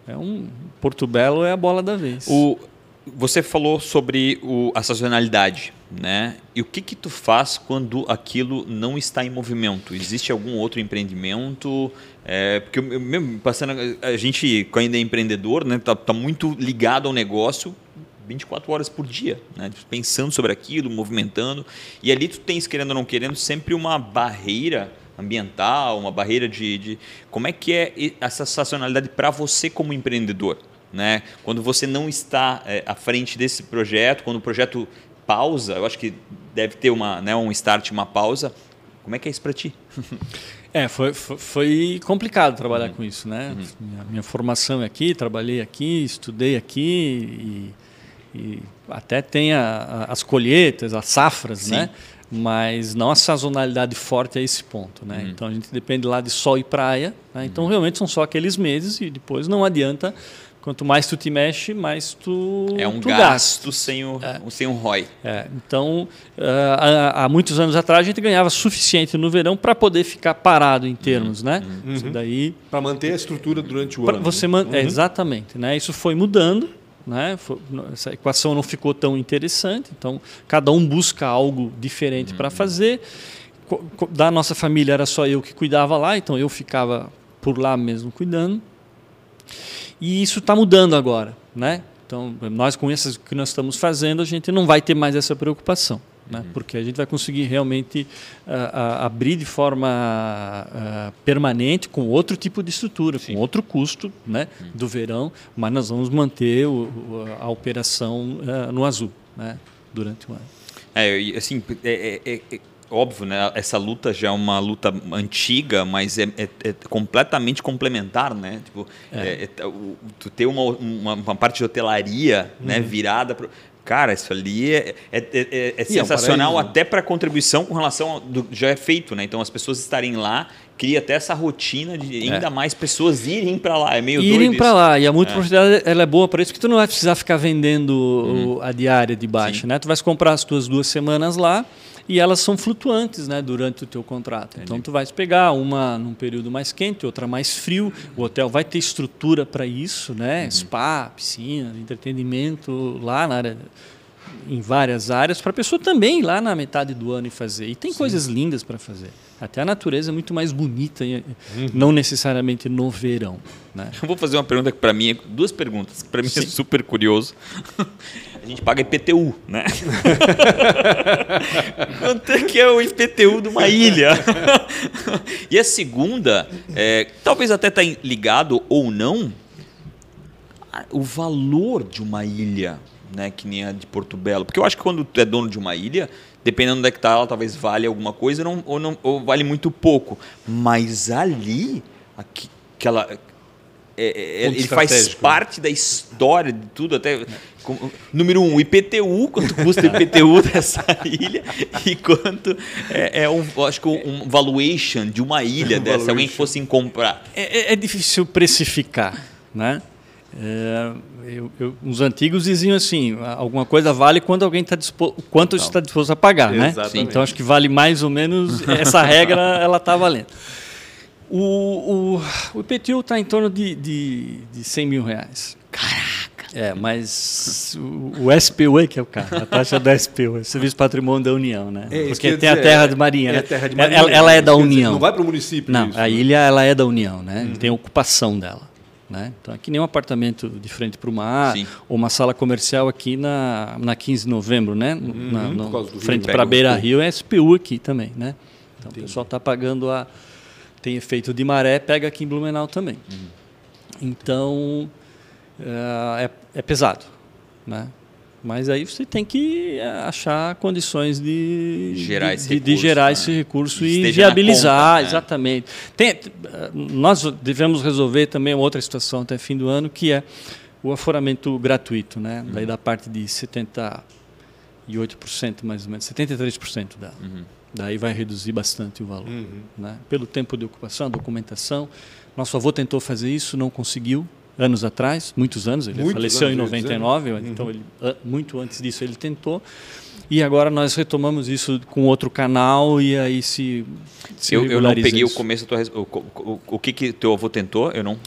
Speaker 3: é um Porto Belo é a bola da vez.
Speaker 2: O, você falou sobre o, a sazonalidade, né? E o que que tu faz quando aquilo não está em movimento? Existe algum outro empreendimento? É, porque eu, mesmo passando a gente ainda é empreendedor, né? Tá, tá muito ligado ao negócio 24 horas por dia, né? pensando sobre aquilo, movimentando. E ali tu tens, querendo ou não querendo, sempre uma barreira ambiental, uma barreira de, de como é que é essa sazonalidade para você como empreendedor, né? Quando você não está é, à frente desse projeto, quando o projeto pausa, eu acho que deve ter uma, né, um start, uma pausa. Como é que é isso para ti? [LAUGHS]
Speaker 3: É, foi, foi complicado trabalhar uhum. com isso, né? Uhum. Minha, minha, formação é aqui, trabalhei aqui, estudei aqui e, e até tem a, a, as colheitas, as safras, Sim. né? mas não a sazonalidade forte a esse ponto. Né? Uhum. Então a gente depende lá de sol e praia. Né? Então uhum. realmente são só aqueles meses e depois não adianta. Quanto mais tu te mexe, mais tu
Speaker 2: É um
Speaker 3: tu
Speaker 2: gasto sem o, é. sem o ROI.
Speaker 3: É. Então, uh, há, há, muitos anos atrás, a gente ganhava suficiente no verão para poder ficar parado em termos. Uhum. Né?
Speaker 1: Uhum. daí
Speaker 3: Para
Speaker 1: manter a estrutura durante o ano.
Speaker 3: Você man... é, uhum. exatamente. Né? Isso foi mudando né? Essa equação não ficou tão interessante, então cada um busca algo diferente uhum. para fazer. Da nossa família era só eu que cuidava lá, então eu ficava por lá mesmo cuidando. E isso está mudando agora, né? Então nós com isso que nós estamos fazendo a gente não vai ter mais essa preocupação né? Uhum. porque a gente vai conseguir realmente uh, uh, abrir de forma uh, permanente com outro tipo de estrutura, Sim. com outro custo né, uhum. do verão, mas nós vamos manter o, a operação no azul né, durante o ano.
Speaker 2: É, assim, é, é, é, óbvio, né? Essa luta já é uma luta antiga, mas é, é, é completamente complementar, né? Tipo, é. é, é tu ter uma, uma, uma, parte de hotelaria, né, uhum. né, virada pro, Cara, isso ali é, é, é, é sensacional, até para a contribuição com relação ao, do, já é feito, né? Então as pessoas estarem lá cria até essa rotina de ainda mais pessoas irem para lá. É meio
Speaker 3: irem para lá e a multipropriedade ela é boa para isso que tu não vai precisar ficar vendendo uhum. a diária de baixo, Sim. né? Tu vais comprar as tuas duas semanas lá e elas são flutuantes né, durante o teu contrato. Entendi. Então tu vais pegar uma num período mais quente, outra mais frio. O hotel vai ter estrutura para isso, né? Uhum. Spa, piscina, entretenimento lá na área em várias áreas para a pessoa também ir lá na metade do ano e fazer. E tem Sim. coisas lindas para fazer. Até a natureza é muito mais bonita, uhum. não necessariamente no verão. Né?
Speaker 2: Eu vou fazer uma pergunta que para mim é duas perguntas para mim é Sim. é super curioso. [LAUGHS] A gente paga IPTU, né? [LAUGHS] Quanto é que é o IPTU de uma ilha? [LAUGHS] e a segunda, é, talvez até está ligado ou não, o valor de uma ilha, né? Que nem a de Porto Belo. Porque eu acho que quando tu é dono de uma ilha, dependendo onde é que tá, ela talvez vale alguma coisa não, ou, não, ou vale muito pouco. Mas ali, aquela, é, é, ele faz né? parte da história de tudo, até com, número um, IPTU, quanto custa o IPTU [LAUGHS] dessa ilha e quanto é, é, um, acho que um valuation de uma ilha [LAUGHS] dessa, se alguém fosse comprar.
Speaker 3: É, é, é, difícil precificar, né? É, eu, eu, os antigos diziam assim, alguma coisa vale quando alguém está disposto, quanto está disposto a pagar, né? Então acho que vale mais ou menos [LAUGHS] essa regra, ela está valendo. O, o, o IPTU está em torno de, de, de 100 mil reais.
Speaker 2: Caraca!
Speaker 3: É, mas o, o SPU, que é o cara, a taxa do SPU, é Serviço Patrimônio da União, né? É, Porque tem dizer, a terra de Marinha, é, né? Terra de Marinha, ela, ela é da União. Dizer,
Speaker 1: não vai para o município.
Speaker 3: Não, isso, a né? ilha ela é da União, né? Uhum. Tem ocupação dela. Né? Então, aqui nem um apartamento de frente para o mar, Sim. ou uma sala comercial aqui na, na 15 de novembro, né? Uhum, na, no, frente para Beira Rio, é SPU aqui também, né? Então, Entendi. o pessoal está pagando a, tem efeito de maré, pega aqui em Blumenau também. Uhum. Então, é, é, pesado. Né? Mas aí você tem que é, achar condições de
Speaker 2: gerar esse
Speaker 3: de,
Speaker 2: recurso,
Speaker 3: de gerar né? esse recurso e viabilizar, conta, né? exatamente. Tem, nós devemos resolver também outra situação até fim do ano, que é o aforamento gratuito, né? Uhum. Daí da parte de 78% mais ou menos, 73% da. Uhum. Daí vai reduzir bastante o valor. Uhum. Né? Pelo tempo de ocupação, documentação. Nosso avô tentou fazer isso, não conseguiu, anos atrás, muitos anos. Ele muitos faleceu anos, em 99, uhum. então ele, muito antes disso ele tentou. E agora nós retomamos isso com outro canal e aí se,
Speaker 2: se eu, eu não peguei isso. o começo, tua, o, o, o, que que teu avô tentou? Eu não...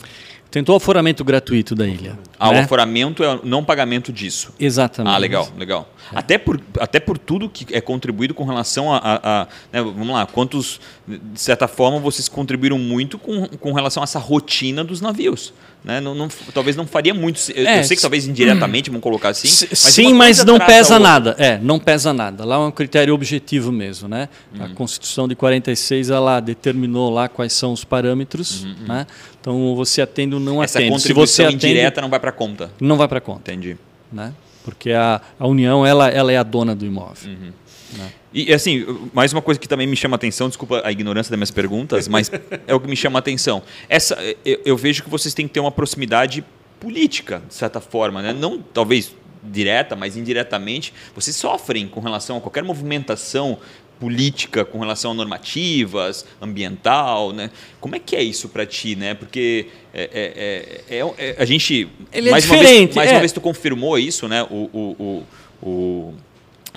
Speaker 3: Tentou o aforamento gratuito da ilha.
Speaker 2: Ah, né? o aforamento é o não pagamento disso.
Speaker 3: Exatamente.
Speaker 2: Ah, legal, legal. É. Até, por, até por tudo que é contribuído com relação a. a, a né, vamos lá, quantos, de certa forma, vocês contribuíram muito com, com relação a essa rotina dos navios. Né? Não, não, talvez não faria muito. Eu, é, eu sei que talvez indiretamente vamos colocar assim.
Speaker 3: Mas sim, mas não pesa nada. É, não pesa nada. Lá é um critério objetivo mesmo, né? Uhum. A Constituição de 46 ela determinou lá quais são os parâmetros, uhum. uhum. Então você atende ou não
Speaker 2: Essa
Speaker 3: atende.
Speaker 2: contribuição Se você atende, indireta não vai para conta.
Speaker 3: Não vai para conta.
Speaker 2: Entendi.
Speaker 3: Né? Porque a, a União ela, ela é a dona do imóvel. Uhum.
Speaker 2: Né? E assim, mais uma coisa que também me chama a atenção, desculpa a ignorância das minhas perguntas, mas é o que me chama a atenção. Essa, eu, eu, vejo que vocês têm que ter uma proximidade política, de certa forma, né? não talvez direta, mas indiretamente, vocês sofrem com relação a qualquer movimentação política com relação a normativas, ambiental, né? Como é que é isso para ti, né? Porque é, é, é, é a gente
Speaker 3: Ele mais é diferente. Uma
Speaker 2: vez, mais uma vez tu confirmou isso, né? o, o, o, o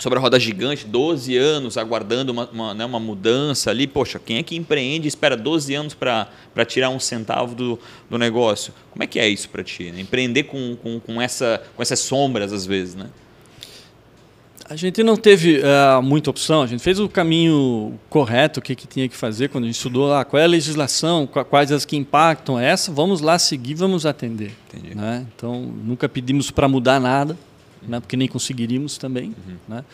Speaker 2: sobre a roda gigante, 12 anos aguardando uma, uma, né, uma, mudança ali. Poxa, quem é que empreende e espera 12 anos para tirar um centavo do, do negócio? Como é que é isso para ti? Né? Empreender com, com, com, essa, com essas sombras, às vezes, né?
Speaker 3: A gente não teve uh, muita opção, a gente fez o caminho correto, o que, que tinha que fazer quando a gente estudou lá, qual é a legislação, quais as que impactam essa, vamos lá seguir, vamos atender. Né? Então, nunca pedimos para mudar nada, né, porque nem conseguiríamos também. Uhum. Né?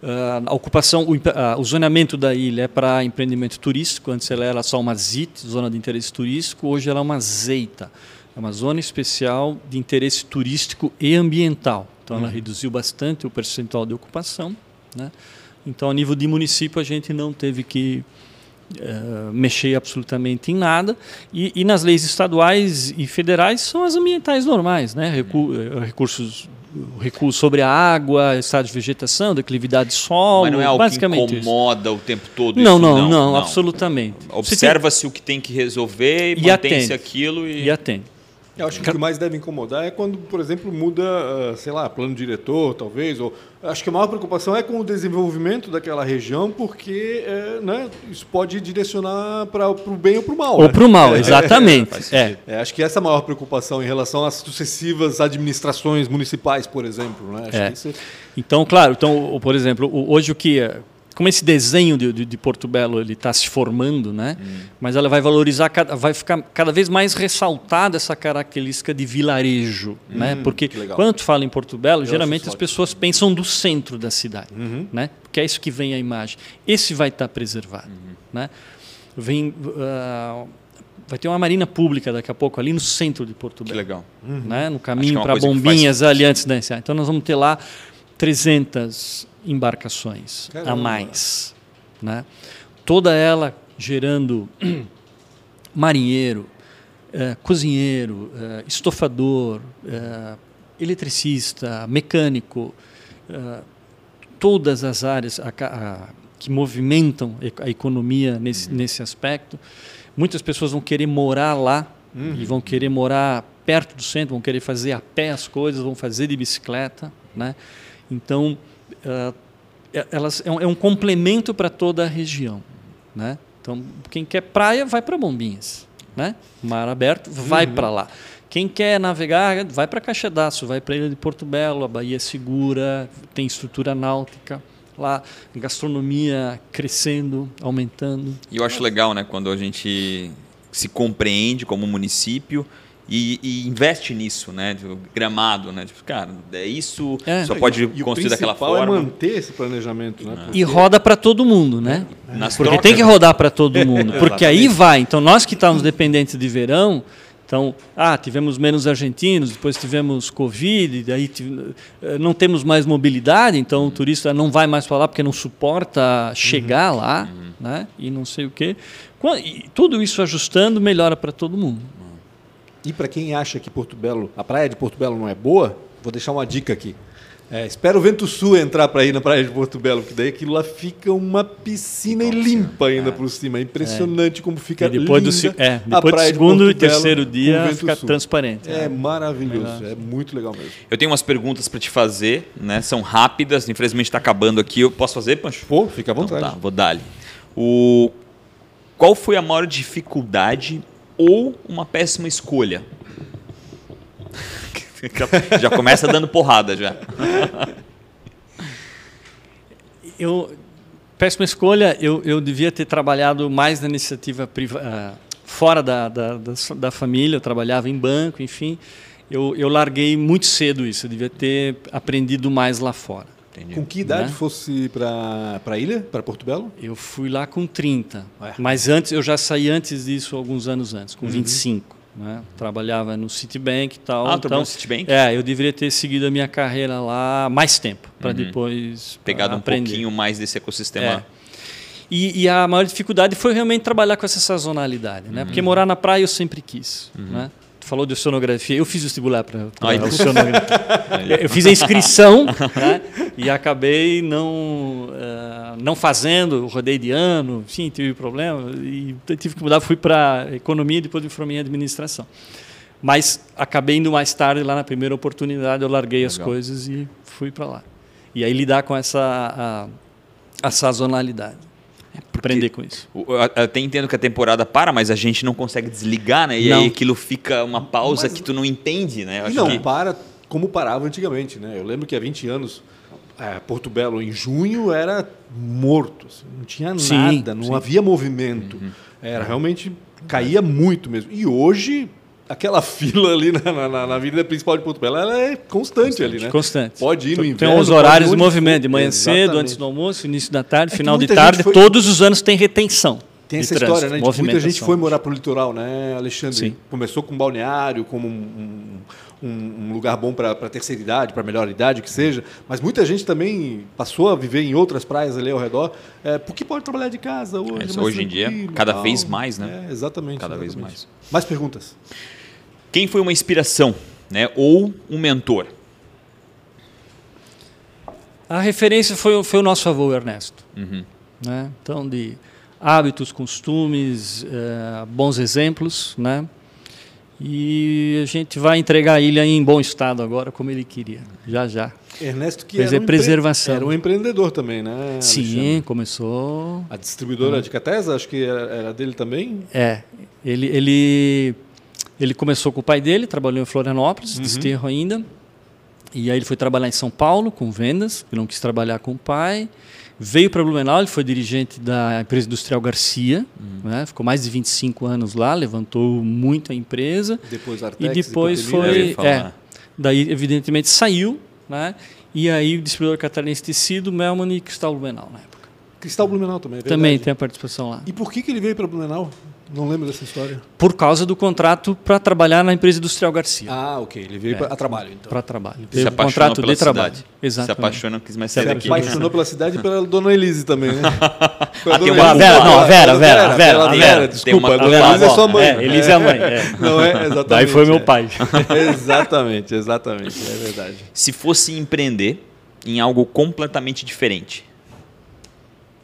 Speaker 3: Uh, a ocupação, o, uh, o, zoneamento da ilha é para empreendimento turístico. Antes ela era só uma ZIT, zona de interesse turístico. Hoje ela é uma ZEITA, é uma zona especial de interesse turístico e ambiental. Então ela uhum. reduziu bastante o percentual de ocupação. Né? Então, a nível de município, a gente não teve que uh, mexer absolutamente em nada. E, e, nas leis estaduais e federais são as ambientais normais, né? Recu recursos o recuo sobre a água, estado de vegetação, declividade de solo.
Speaker 2: Mas não é algo
Speaker 3: basicamente
Speaker 2: que incomoda
Speaker 3: isso.
Speaker 2: o tempo todo?
Speaker 3: Não, não, não, não, absolutamente.
Speaker 2: Observa-se tem... o que tem que resolver e, e mantém-se aquilo. E...
Speaker 3: e atende.
Speaker 1: Eu acho que o que mais deve incomodar é quando, por exemplo, muda, ah, sei lá, plano diretor, talvez. Ou acho que a maior preocupação é com o desenvolvimento daquela região, porque é, né, isso pode direcionar para o bem ou para o mal.
Speaker 3: Ou
Speaker 1: né?
Speaker 3: para o mal, é, exatamente. É,
Speaker 1: é, acho que essa é a maior preocupação em relação às sucessivas administrações municipais, por exemplo. Né?
Speaker 3: É. Isso... Então, claro, então, por exemplo, hoje o que como esse desenho de, de, de Porto Belo ele está se formando, né? Hum. Mas ela vai valorizar, vai ficar cada vez mais ressaltada essa característica de vilarejo, hum, né? Porque quando fala em Porto Belo, Eu geralmente as pessoas pensam do centro da cidade, uhum. né? Porque é isso que vem a imagem. Esse vai estar tá preservado, uhum. né? Vem uh, vai ter uma marina pública daqui a pouco ali no centro de Porto Belo.
Speaker 2: Que legal.
Speaker 3: Uhum. Né? No caminho é para Bombinhas faz... ali antes da Então nós vamos ter lá 300 embarcações Caramba. a mais. Né? Toda ela gerando [CLEARS THROAT] marinheiro, eh, cozinheiro, eh, estofador, eh, eletricista, mecânico, todas as áreas a, a, que movimentam a economia nesse, uhum. nesse aspecto. Muitas pessoas vão querer morar lá uhum. e vão querer morar perto do centro, vão querer fazer a pé as coisas, vão fazer de bicicleta. Né? Então, uh, elas, é, um, é um complemento para toda a região. Né? Então, quem quer praia, vai para Bombinhas. Né? Mar aberto, vai uhum. para lá. Quem quer navegar, vai para Caixadaço, vai para a Ilha de Porto Belo, a Bahia é segura, tem estrutura náutica lá, gastronomia crescendo, aumentando.
Speaker 2: E eu acho legal, né, quando a gente se compreende como município e, e, investe nisso, né? Tipo, gramado, né? Tipo, cara, é isso, é. só pode e, construir daquela forma.
Speaker 1: é manter esse planejamento, né?
Speaker 3: Porque... E roda para todo mundo, né? Nas porque trocas, tem que rodar para todo [LAUGHS] mundo, porque aí vai. Então nós que estávamos dependentes de verão, então, ah, tivemos menos argentinos, depois tivemos Covid, daí eh, não temos mais mobilidade, então o turista não vai mais para lá porque não suporta chegar uhum. lá, uhum. né? E não sei o quê. E tudo isso ajustando melhora para todo mundo.
Speaker 1: E para quem acha que Porto Belo, a praia de Porto Belo não é boa, vou deixar uma dica aqui. É, espera o vento sul entrar para ir na praia de Porto Belo, porque daí aquilo lá fica uma piscina Nossa, ainda é. por cima. É impressionante é. como fica e
Speaker 3: depois
Speaker 1: linda
Speaker 3: do, é, depois do segundo e terceiro dia fica sul. transparente.
Speaker 1: É, maravilhoso, é muito legal mesmo.
Speaker 2: Eu tenho umas perguntas para te fazer, né? São rápidas, infelizmente está acabando aqui. Eu posso fazer, Pancho?
Speaker 1: Pô, fica à vontade.
Speaker 2: Então, tá, vou dar-lhe. O... Qual foi a maior dificuldade ou uma péssima escolha? [LAUGHS] já começa dando porrada já.
Speaker 3: Eu péssima escolha. Eu, eu devia ter trabalhado mais na iniciativa privada, uh, fora da, da, da, da, família. Eu trabalhava em banco, enfim. Eu, eu larguei muito cedo isso. Eu devia ter aprendido mais lá fora.
Speaker 1: Entendi. Com que idade né? fosse para a ilha, para Porto Belo?
Speaker 3: Eu fui lá com 30. Ué. Mas antes, eu já saí antes disso, alguns anos antes, com uhum. 25. Né? Trabalhava no Citibank e tal.
Speaker 2: Ah, então, no Citibank?
Speaker 3: É, eu deveria ter seguido a minha carreira lá mais tempo, para uhum. depois
Speaker 2: Pegado aprender. um pouquinho mais desse ecossistema. É.
Speaker 3: E, e, a maior dificuldade foi realmente trabalhar com essa sazonalidade, né? Uhum. Porque morar na praia eu sempre quis, uhum. né? Tu falou de oceanografia. Eu fiz vestibular para oceanografia. eu fiz a inscrição né? e acabei não, uh, não fazendo, rodei de ano, sim, tive problema e tive que mudar. Fui para economia e depois me formei em administração. Mas acabei indo mais tarde, lá na primeira oportunidade, eu larguei Legal. as coisas e fui para lá. E aí lidar com essa a, a sazonalidade. Aprender com isso.
Speaker 2: Eu até entendo que a temporada para, mas a gente não consegue desligar, né? E
Speaker 3: Não.
Speaker 2: aí aquilo fica uma pausa
Speaker 1: Mas-
Speaker 2: que tu não entende, né? Eu
Speaker 1: E
Speaker 2: acho
Speaker 1: não
Speaker 2: que-
Speaker 1: para como parava antigamente, né? Eu lembro que há 20 anos, é, Porto Belo em junho era morto, assim, não tinha
Speaker 3: Sim,
Speaker 1: nada, não
Speaker 3: sim.
Speaker 1: havia movimento. Era realmente caía muito mesmo. E hoje aquela [LAUGHS] fila ali na, na, na- na avenida principal de Porto Belo, ela é constante, ali, né?
Speaker 3: Constante.
Speaker 1: Pode ir no
Speaker 3: Tem
Speaker 1: inverno.
Speaker 3: os
Speaker 1: pode
Speaker 3: horários de movimento, de manhã cedo, antes do almoço, início da tarde,
Speaker 1: É
Speaker 3: final de tarde.
Speaker 1: foi-
Speaker 3: Todos os anos tem retenção.
Speaker 1: Tem
Speaker 3: de
Speaker 1: essa
Speaker 3: trânsito,
Speaker 1: história, né? Muita gente foi morar para o litoral, né, Alexandre?
Speaker 3: Sim.
Speaker 1: Começou com balneário, como um, um- um lugar bom para a terceira idade, para melhor idade que seja. Mas muita gente também passou a viver em outras praias ali ao redor, é, porque pode trabalhar de casa hoje.
Speaker 2: É, hoje em dia, cada
Speaker 1: tal.
Speaker 2: vez mais, né?
Speaker 1: É, exatamente.
Speaker 2: Cada vez
Speaker 1: exatamente.
Speaker 2: mais.
Speaker 1: Mais perguntas?
Speaker 2: Quem foi uma inspiração, né? Ou um mentor?
Speaker 3: A referência foi, o- foi o nosso avô Ernesto.
Speaker 2: Uhum.
Speaker 3: Né? Então, de hábitos, costumes, eh, bons exemplos. Né? E a gente vai entregar a ilha em bom estado agora, como ele queria, já já.
Speaker 1: Ernesto, que era um empre-
Speaker 3: preservação.
Speaker 1: Era um empreendedor também, né?
Speaker 3: Sim,
Speaker 1: Alexandre?
Speaker 3: começou.
Speaker 1: A distribuidora de Catesa, acho que era, era dele também.
Speaker 3: É, ele, ele, ele começou com o pai dele, trabalhou em Florianópolis, desterro ainda. E aí ele foi trabalhar em São Paulo com vendas, ele não quis trabalhar com o pai. Veio para Blumenau, ele foi dirigente da empresa industrial Garcia, né? ficou mais de 25 anos lá, levantou muito a empresa.
Speaker 1: Depois
Speaker 3: E
Speaker 1: Artex,
Speaker 3: depois
Speaker 1: Cotelina.
Speaker 2: Eu
Speaker 3: foi.
Speaker 2: falar.
Speaker 3: É, daí, evidentemente, saiu, né? E aí o distribuidor catarinense tecido, Melman e Cristal Blumenau na época.
Speaker 1: Cristal Blumenau também, é
Speaker 3: Também
Speaker 1: verdade.
Speaker 3: tem a participação lá.
Speaker 1: E por que, que ele veio para Blumenau? Não lembro dessa história.
Speaker 3: Por causa do contrato para trabalhar na empresa industrial Garcia.
Speaker 1: Ah, ok. Ele veio
Speaker 3: É.
Speaker 1: pra- a trabalho, então.
Speaker 3: Para trabalho.
Speaker 2: Se
Speaker 3: Teve um
Speaker 2: apaixonou
Speaker 3: contrato
Speaker 2: pela
Speaker 3: de trabalho.
Speaker 2: cidade.
Speaker 3: Exatamente.
Speaker 2: Se apaixona, não quis mais
Speaker 1: Se
Speaker 2: sair daqui.
Speaker 1: apaixonou pela cidade e pela Dona Elise também, né? [LAUGHS]
Speaker 2: Ah, tem
Speaker 1: Dona
Speaker 2: uma-.
Speaker 3: Vera, não, a Vera, a Vera, a Vera,
Speaker 1: pela
Speaker 3: a
Speaker 1: Vera,
Speaker 3: Vera.
Speaker 1: desculpa,
Speaker 2: Tem uma-
Speaker 1: a Dona
Speaker 2: Vera,
Speaker 1: Elise é sua mãe.
Speaker 3: É, Elise é a mãe. é. [LAUGHS]
Speaker 1: Não é? Exatamente.
Speaker 3: Daí foi meu
Speaker 1: é.
Speaker 3: pai. [LAUGHS]
Speaker 1: exatamente, exatamente. É verdade.
Speaker 2: Se fosse empreender em algo completamente diferente,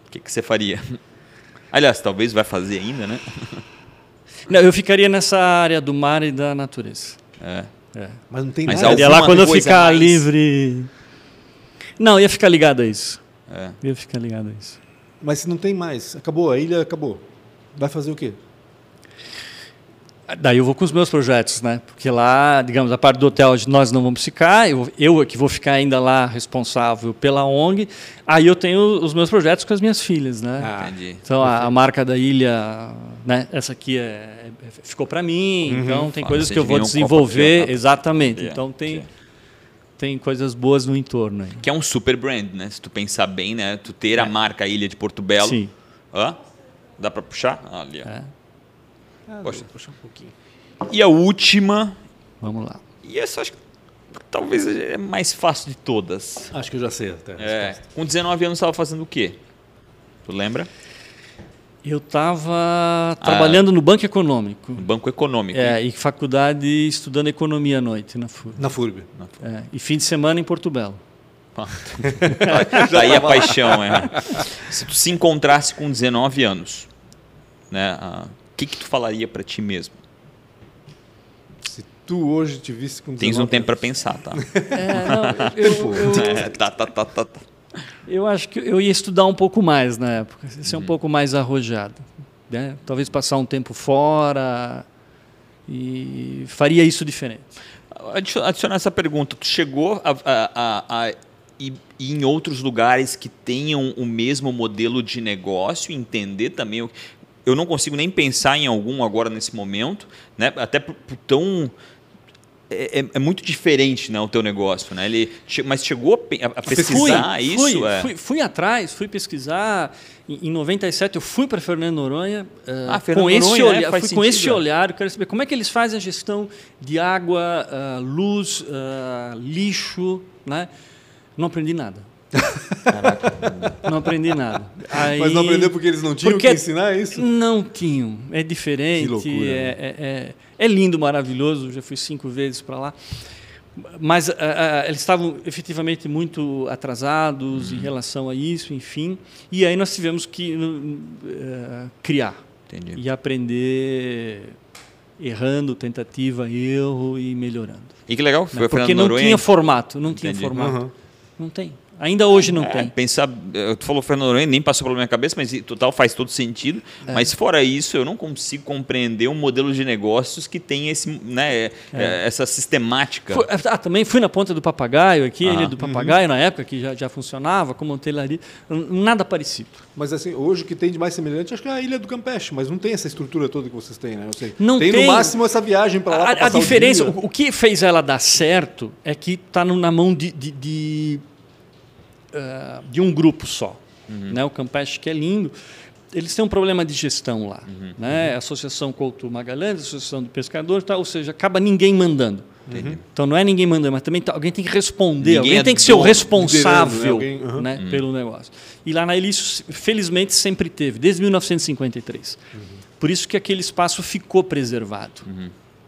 Speaker 2: o que, que você faria? Aliás, talvez vai fazer ainda, né? [LAUGHS]
Speaker 3: Não, eu ficaria nessa área do mar e da natureza.
Speaker 2: É.
Speaker 3: É.
Speaker 1: Mas não tem
Speaker 2: Mas
Speaker 1: nada.
Speaker 3: Ficaria lá quando eu ficar
Speaker 2: mais-
Speaker 3: livre. Não, ia ficar ligado a isso.
Speaker 2: É.
Speaker 3: Ia ficar ligado a isso.
Speaker 1: Mas não tem mais. Acabou, a ilha acabou. Vai fazer o quê?
Speaker 3: Daí eu vou com os meus projetos, né? Porque lá, digamos, a parte do hotel nós não vamos ficar, eu, eu é que vou ficar ainda lá responsável pela ONG. Aí eu tenho os meus projetos com as minhas filhas, né?
Speaker 1: Ah,
Speaker 2: Entendi.
Speaker 3: Então a, a marca da ilha, né? Essa aqui é, é- ficou para mim. Então tem
Speaker 2: Ah,
Speaker 3: coisas que eu vou
Speaker 2: um
Speaker 3: desenvolver,
Speaker 2: copo de-
Speaker 3: exatamente.
Speaker 2: Yeah,
Speaker 3: Então tem
Speaker 2: yeah.
Speaker 3: tem coisas boas no entorno. Aí.
Speaker 2: Que é um super brand, né? Se tu pensar bem, né? Tu ter a marca Ilha de Porto Belo.
Speaker 3: Sim.
Speaker 2: Hã? Dá pra puxar? Ali, ó.
Speaker 3: É.
Speaker 2: Poxa.
Speaker 1: Um pouquinho.
Speaker 2: E a última,
Speaker 3: Vamos lá.
Speaker 2: e essa acho que talvez é mais fácil de todas.
Speaker 1: Acho que eu já sei até.
Speaker 2: É, com 19 anos estava fazendo o quê? Tu lembra?
Speaker 3: Eu estava trabalhando no Banco Econômico.
Speaker 2: No Banco Econômico.
Speaker 3: É, e faculdade estudando economia à noite na FURB.
Speaker 1: Na FURB.
Speaker 3: É, e fim de semana em Porto Belo.
Speaker 2: Daí [LAUGHS] a paixão, é. Se tu se encontrasse com 19 anos, né? O que, que tu falaria para ti mesmo?
Speaker 1: Se tu hoje te visse com 19
Speaker 2: Tens um tempo para pensar, tá? [LAUGHS]
Speaker 3: É, não, eu, eu, [LAUGHS]
Speaker 2: É, tá, tá, tá, tá, tá.
Speaker 3: eu acho que eu ia estudar um pouco mais na época, ser um pouco mais arrojado. Né? Talvez passar um tempo fora e faria isso diferente.
Speaker 2: Adi- Adicionar essa pergunta, tu chegou a, a- a- a ir ir em outros lugares que tenham o mesmo modelo de negócio, entender também o eu não consigo nem pensar em algum agora nesse momento, né? Até por, por tão é, é- é muito diferente, né, o teu negócio, né? Ele mas chegou a, a pesquisar
Speaker 3: fui,
Speaker 2: isso,
Speaker 3: fui,
Speaker 2: é.
Speaker 3: fui, fui atrás, fui pesquisar. Em, em 97 eu fui para Fernando Noronha eh,
Speaker 2: Ah, Fernando
Speaker 3: com esse
Speaker 2: Noronha, é,
Speaker 3: olhar,
Speaker 2: faz
Speaker 3: fui com
Speaker 2: sentido,
Speaker 3: esse
Speaker 2: é.
Speaker 3: olhar. Eu quero saber como é que eles fazem a gestão de água, ah, luz, ah, lixo, né? Não aprendi nada. Não aprendi nada. Aí-
Speaker 1: Mas não aprendeu porque eles não tinham
Speaker 3: Porque
Speaker 1: que ensinar isso?
Speaker 3: Não tinham. É diferente.
Speaker 1: Que loucura, né?
Speaker 3: é, é, é- é lindo, maravilhoso. Já fui cinco vezes para lá. Mas ah, ah, eles estavam efetivamente muito atrasados
Speaker 1: Uhum.
Speaker 3: em relação a isso, enfim. E aí nós tivemos que eh, criar
Speaker 2: Entendi.
Speaker 3: e aprender errando, tentativa, erro e melhorando.
Speaker 2: E que legal, foi a
Speaker 3: Porque não
Speaker 2: Noronha.
Speaker 3: tinha formato, não tinha
Speaker 2: Entendi.
Speaker 3: formato.
Speaker 1: Aham.
Speaker 3: Não tem. Ainda hoje não
Speaker 2: É,
Speaker 3: tem.
Speaker 2: pensar, eh, tu falou Fernando Noronha, nem passou pela minha cabeça, mas total faz todo sentido.
Speaker 3: É.
Speaker 2: Mas fora isso, eu não consigo compreender um modelo de negócios que tem esse, né, eh, essa sistemática.
Speaker 3: Fui- ah, também fui na Ponta do Papagaio aqui, a
Speaker 2: Ah.
Speaker 3: Ilha do Papagaio, na época que já, já funcionava como hotelaria. Nada parecido.
Speaker 1: Mas assim, hoje o que tem de mais semelhante acho que é a Ilha do Campeche, mas não tem essa estrutura toda que vocês têm, né? Eu sei.
Speaker 3: Não
Speaker 1: tem,
Speaker 3: tem.
Speaker 1: no máximo essa viagem para lá. pra
Speaker 3: A, a
Speaker 1: passar o
Speaker 3: diferença,
Speaker 1: dia.
Speaker 3: o, o que fez ela dar certo é que está na mão de, de, de, ah, de um grupo só. Né? O Campeche, que é lindo, eles têm um problema de gestão lá. Né? A Associação Couto Magalhães, a Associação de Pescadores, tá? ou seja, acaba ninguém mandando. Então não é ninguém mandando, mas também tá- alguém tem que responder,
Speaker 2: Ninguém
Speaker 3: alguém
Speaker 2: é
Speaker 3: tem que ser o responsável
Speaker 1: né? Alguém-
Speaker 3: né, pelo negócio. E lá na isso, felizmente, sempre teve, desde 1953. Por isso que aquele espaço ficou preservado.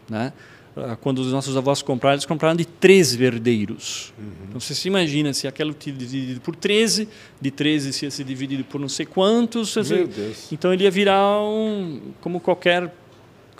Speaker 3: Né? Ah, Quando os nossos avós compraram, eles compraram de três verdeiros. Então você se imagina se tinha dividido por 13, de 13 se ia ser dividido por não sei quantos.
Speaker 1: Meu Deus.
Speaker 3: Então ele ia virar um, como qualquer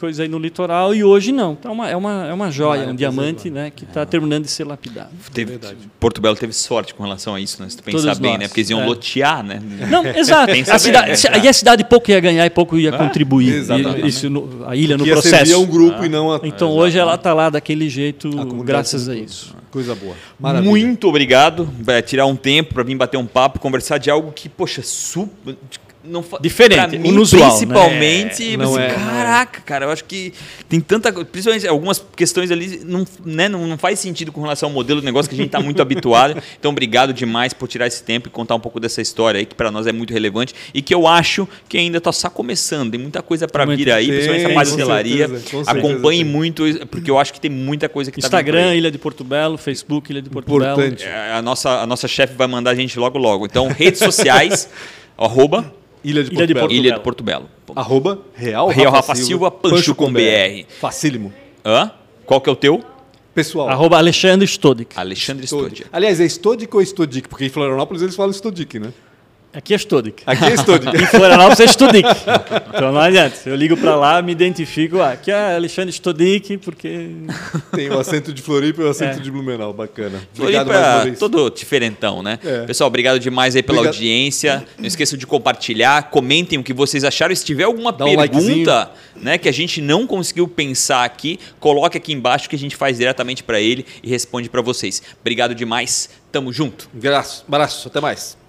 Speaker 3: coisa aí no litoral e hoje não. Então é uma, é uma, é uma joia,
Speaker 1: área
Speaker 3: um diamante né, que está terminando de ser lapidado.
Speaker 2: Teve. Porto Belo teve sorte com relação a isso, né? Se tu pensar
Speaker 3: Todos
Speaker 2: bem,
Speaker 3: nós,
Speaker 2: né? Porque eles iam
Speaker 3: é.
Speaker 2: lotear, né?
Speaker 3: Não, [LAUGHS] exato. A cidade,
Speaker 2: né?
Speaker 3: se- aí a cidade pouco ia ganhar e pouco ia
Speaker 2: Ah,
Speaker 3: contribuir.
Speaker 1: exatamente.
Speaker 3: E- Isso, no- a ilha no
Speaker 1: ia
Speaker 3: processo.
Speaker 1: um grupo e não a
Speaker 3: Então hoje ela está lá daquele jeito, graças a isso.
Speaker 1: Coisa boa. Maravilha.
Speaker 2: Muito obrigado. Vai tirar um tempo para vir bater um papo, conversar de algo que, poxa, super. Não
Speaker 3: Diferente,
Speaker 2: pra mim,
Speaker 3: inusual,
Speaker 2: Principalmente,
Speaker 1: né? Não
Speaker 2: assim,
Speaker 1: é, não é.
Speaker 2: caraca, cara, eu acho que tem tanta principalmente algumas questões ali, não, né, não, não faz sentido com relação ao modelo de negócio que a gente está muito [LAUGHS] habituado. Então, obrigado demais por tirar esse tempo e contar um pouco dessa história aí, que para nós é muito relevante e que eu acho que ainda está só começando. Tem muita coisa para vir aí,
Speaker 1: Tem,
Speaker 2: principalmente essa
Speaker 1: com
Speaker 2: parcelaria. Acompanhe muito, porque eu acho que tem muita coisa que tá
Speaker 3: Instagram,
Speaker 2: aí.
Speaker 3: Ilha de Porto Belo, Facebook, Ilha de Porto
Speaker 1: Importante.
Speaker 3: Belo.
Speaker 2: É, A nossa, a nossa chefe vai mandar a gente logo logo. Então, redes sociais, [LAUGHS] arroba
Speaker 1: Ilha de
Speaker 3: Ilha
Speaker 1: Porto
Speaker 3: de
Speaker 1: Belo.
Speaker 3: Porto
Speaker 2: Ilha
Speaker 3: Belo.
Speaker 2: do Porto Belo.
Speaker 1: Arroba Real,
Speaker 2: Real Rafa Silva, Pancho com BR.
Speaker 1: Facílimo.
Speaker 2: Hã? Qual que é o teu?
Speaker 1: Pessoal.
Speaker 3: Arroba Alexandre Stodik.
Speaker 2: Alexandre
Speaker 1: Stodic. Aliás, é Stodic ou Stodic? Porque em Florianópolis eles falam Stodic, né?
Speaker 3: Aqui é Stodik.
Speaker 1: Aqui é Stodic. [LAUGHS]
Speaker 3: Em Florianópolis é Stodik. Então não adianta. Eu ligo para lá, me identifico. Ah, aqui é Alexandre Stodik, porque... [LAUGHS]
Speaker 1: Tem o acento de Floripa e o acento
Speaker 3: É.
Speaker 1: de Blumenau. Bacana. Obrigado
Speaker 2: Floripa,
Speaker 1: mais uma vez.
Speaker 2: todo diferentão, né?
Speaker 1: É.
Speaker 2: Pessoal, obrigado demais aí pela
Speaker 1: Obrigado.
Speaker 2: audiência. Não esqueçam de compartilhar, comentem o que vocês acharam. Se tiver alguma
Speaker 1: Dá um
Speaker 2: pergunta né, que a gente não conseguiu pensar aqui, coloque aqui embaixo que a gente faz diretamente para ele e responde para vocês. Obrigado demais. Tamo junto.
Speaker 1: Um abraço. abraço. Até mais.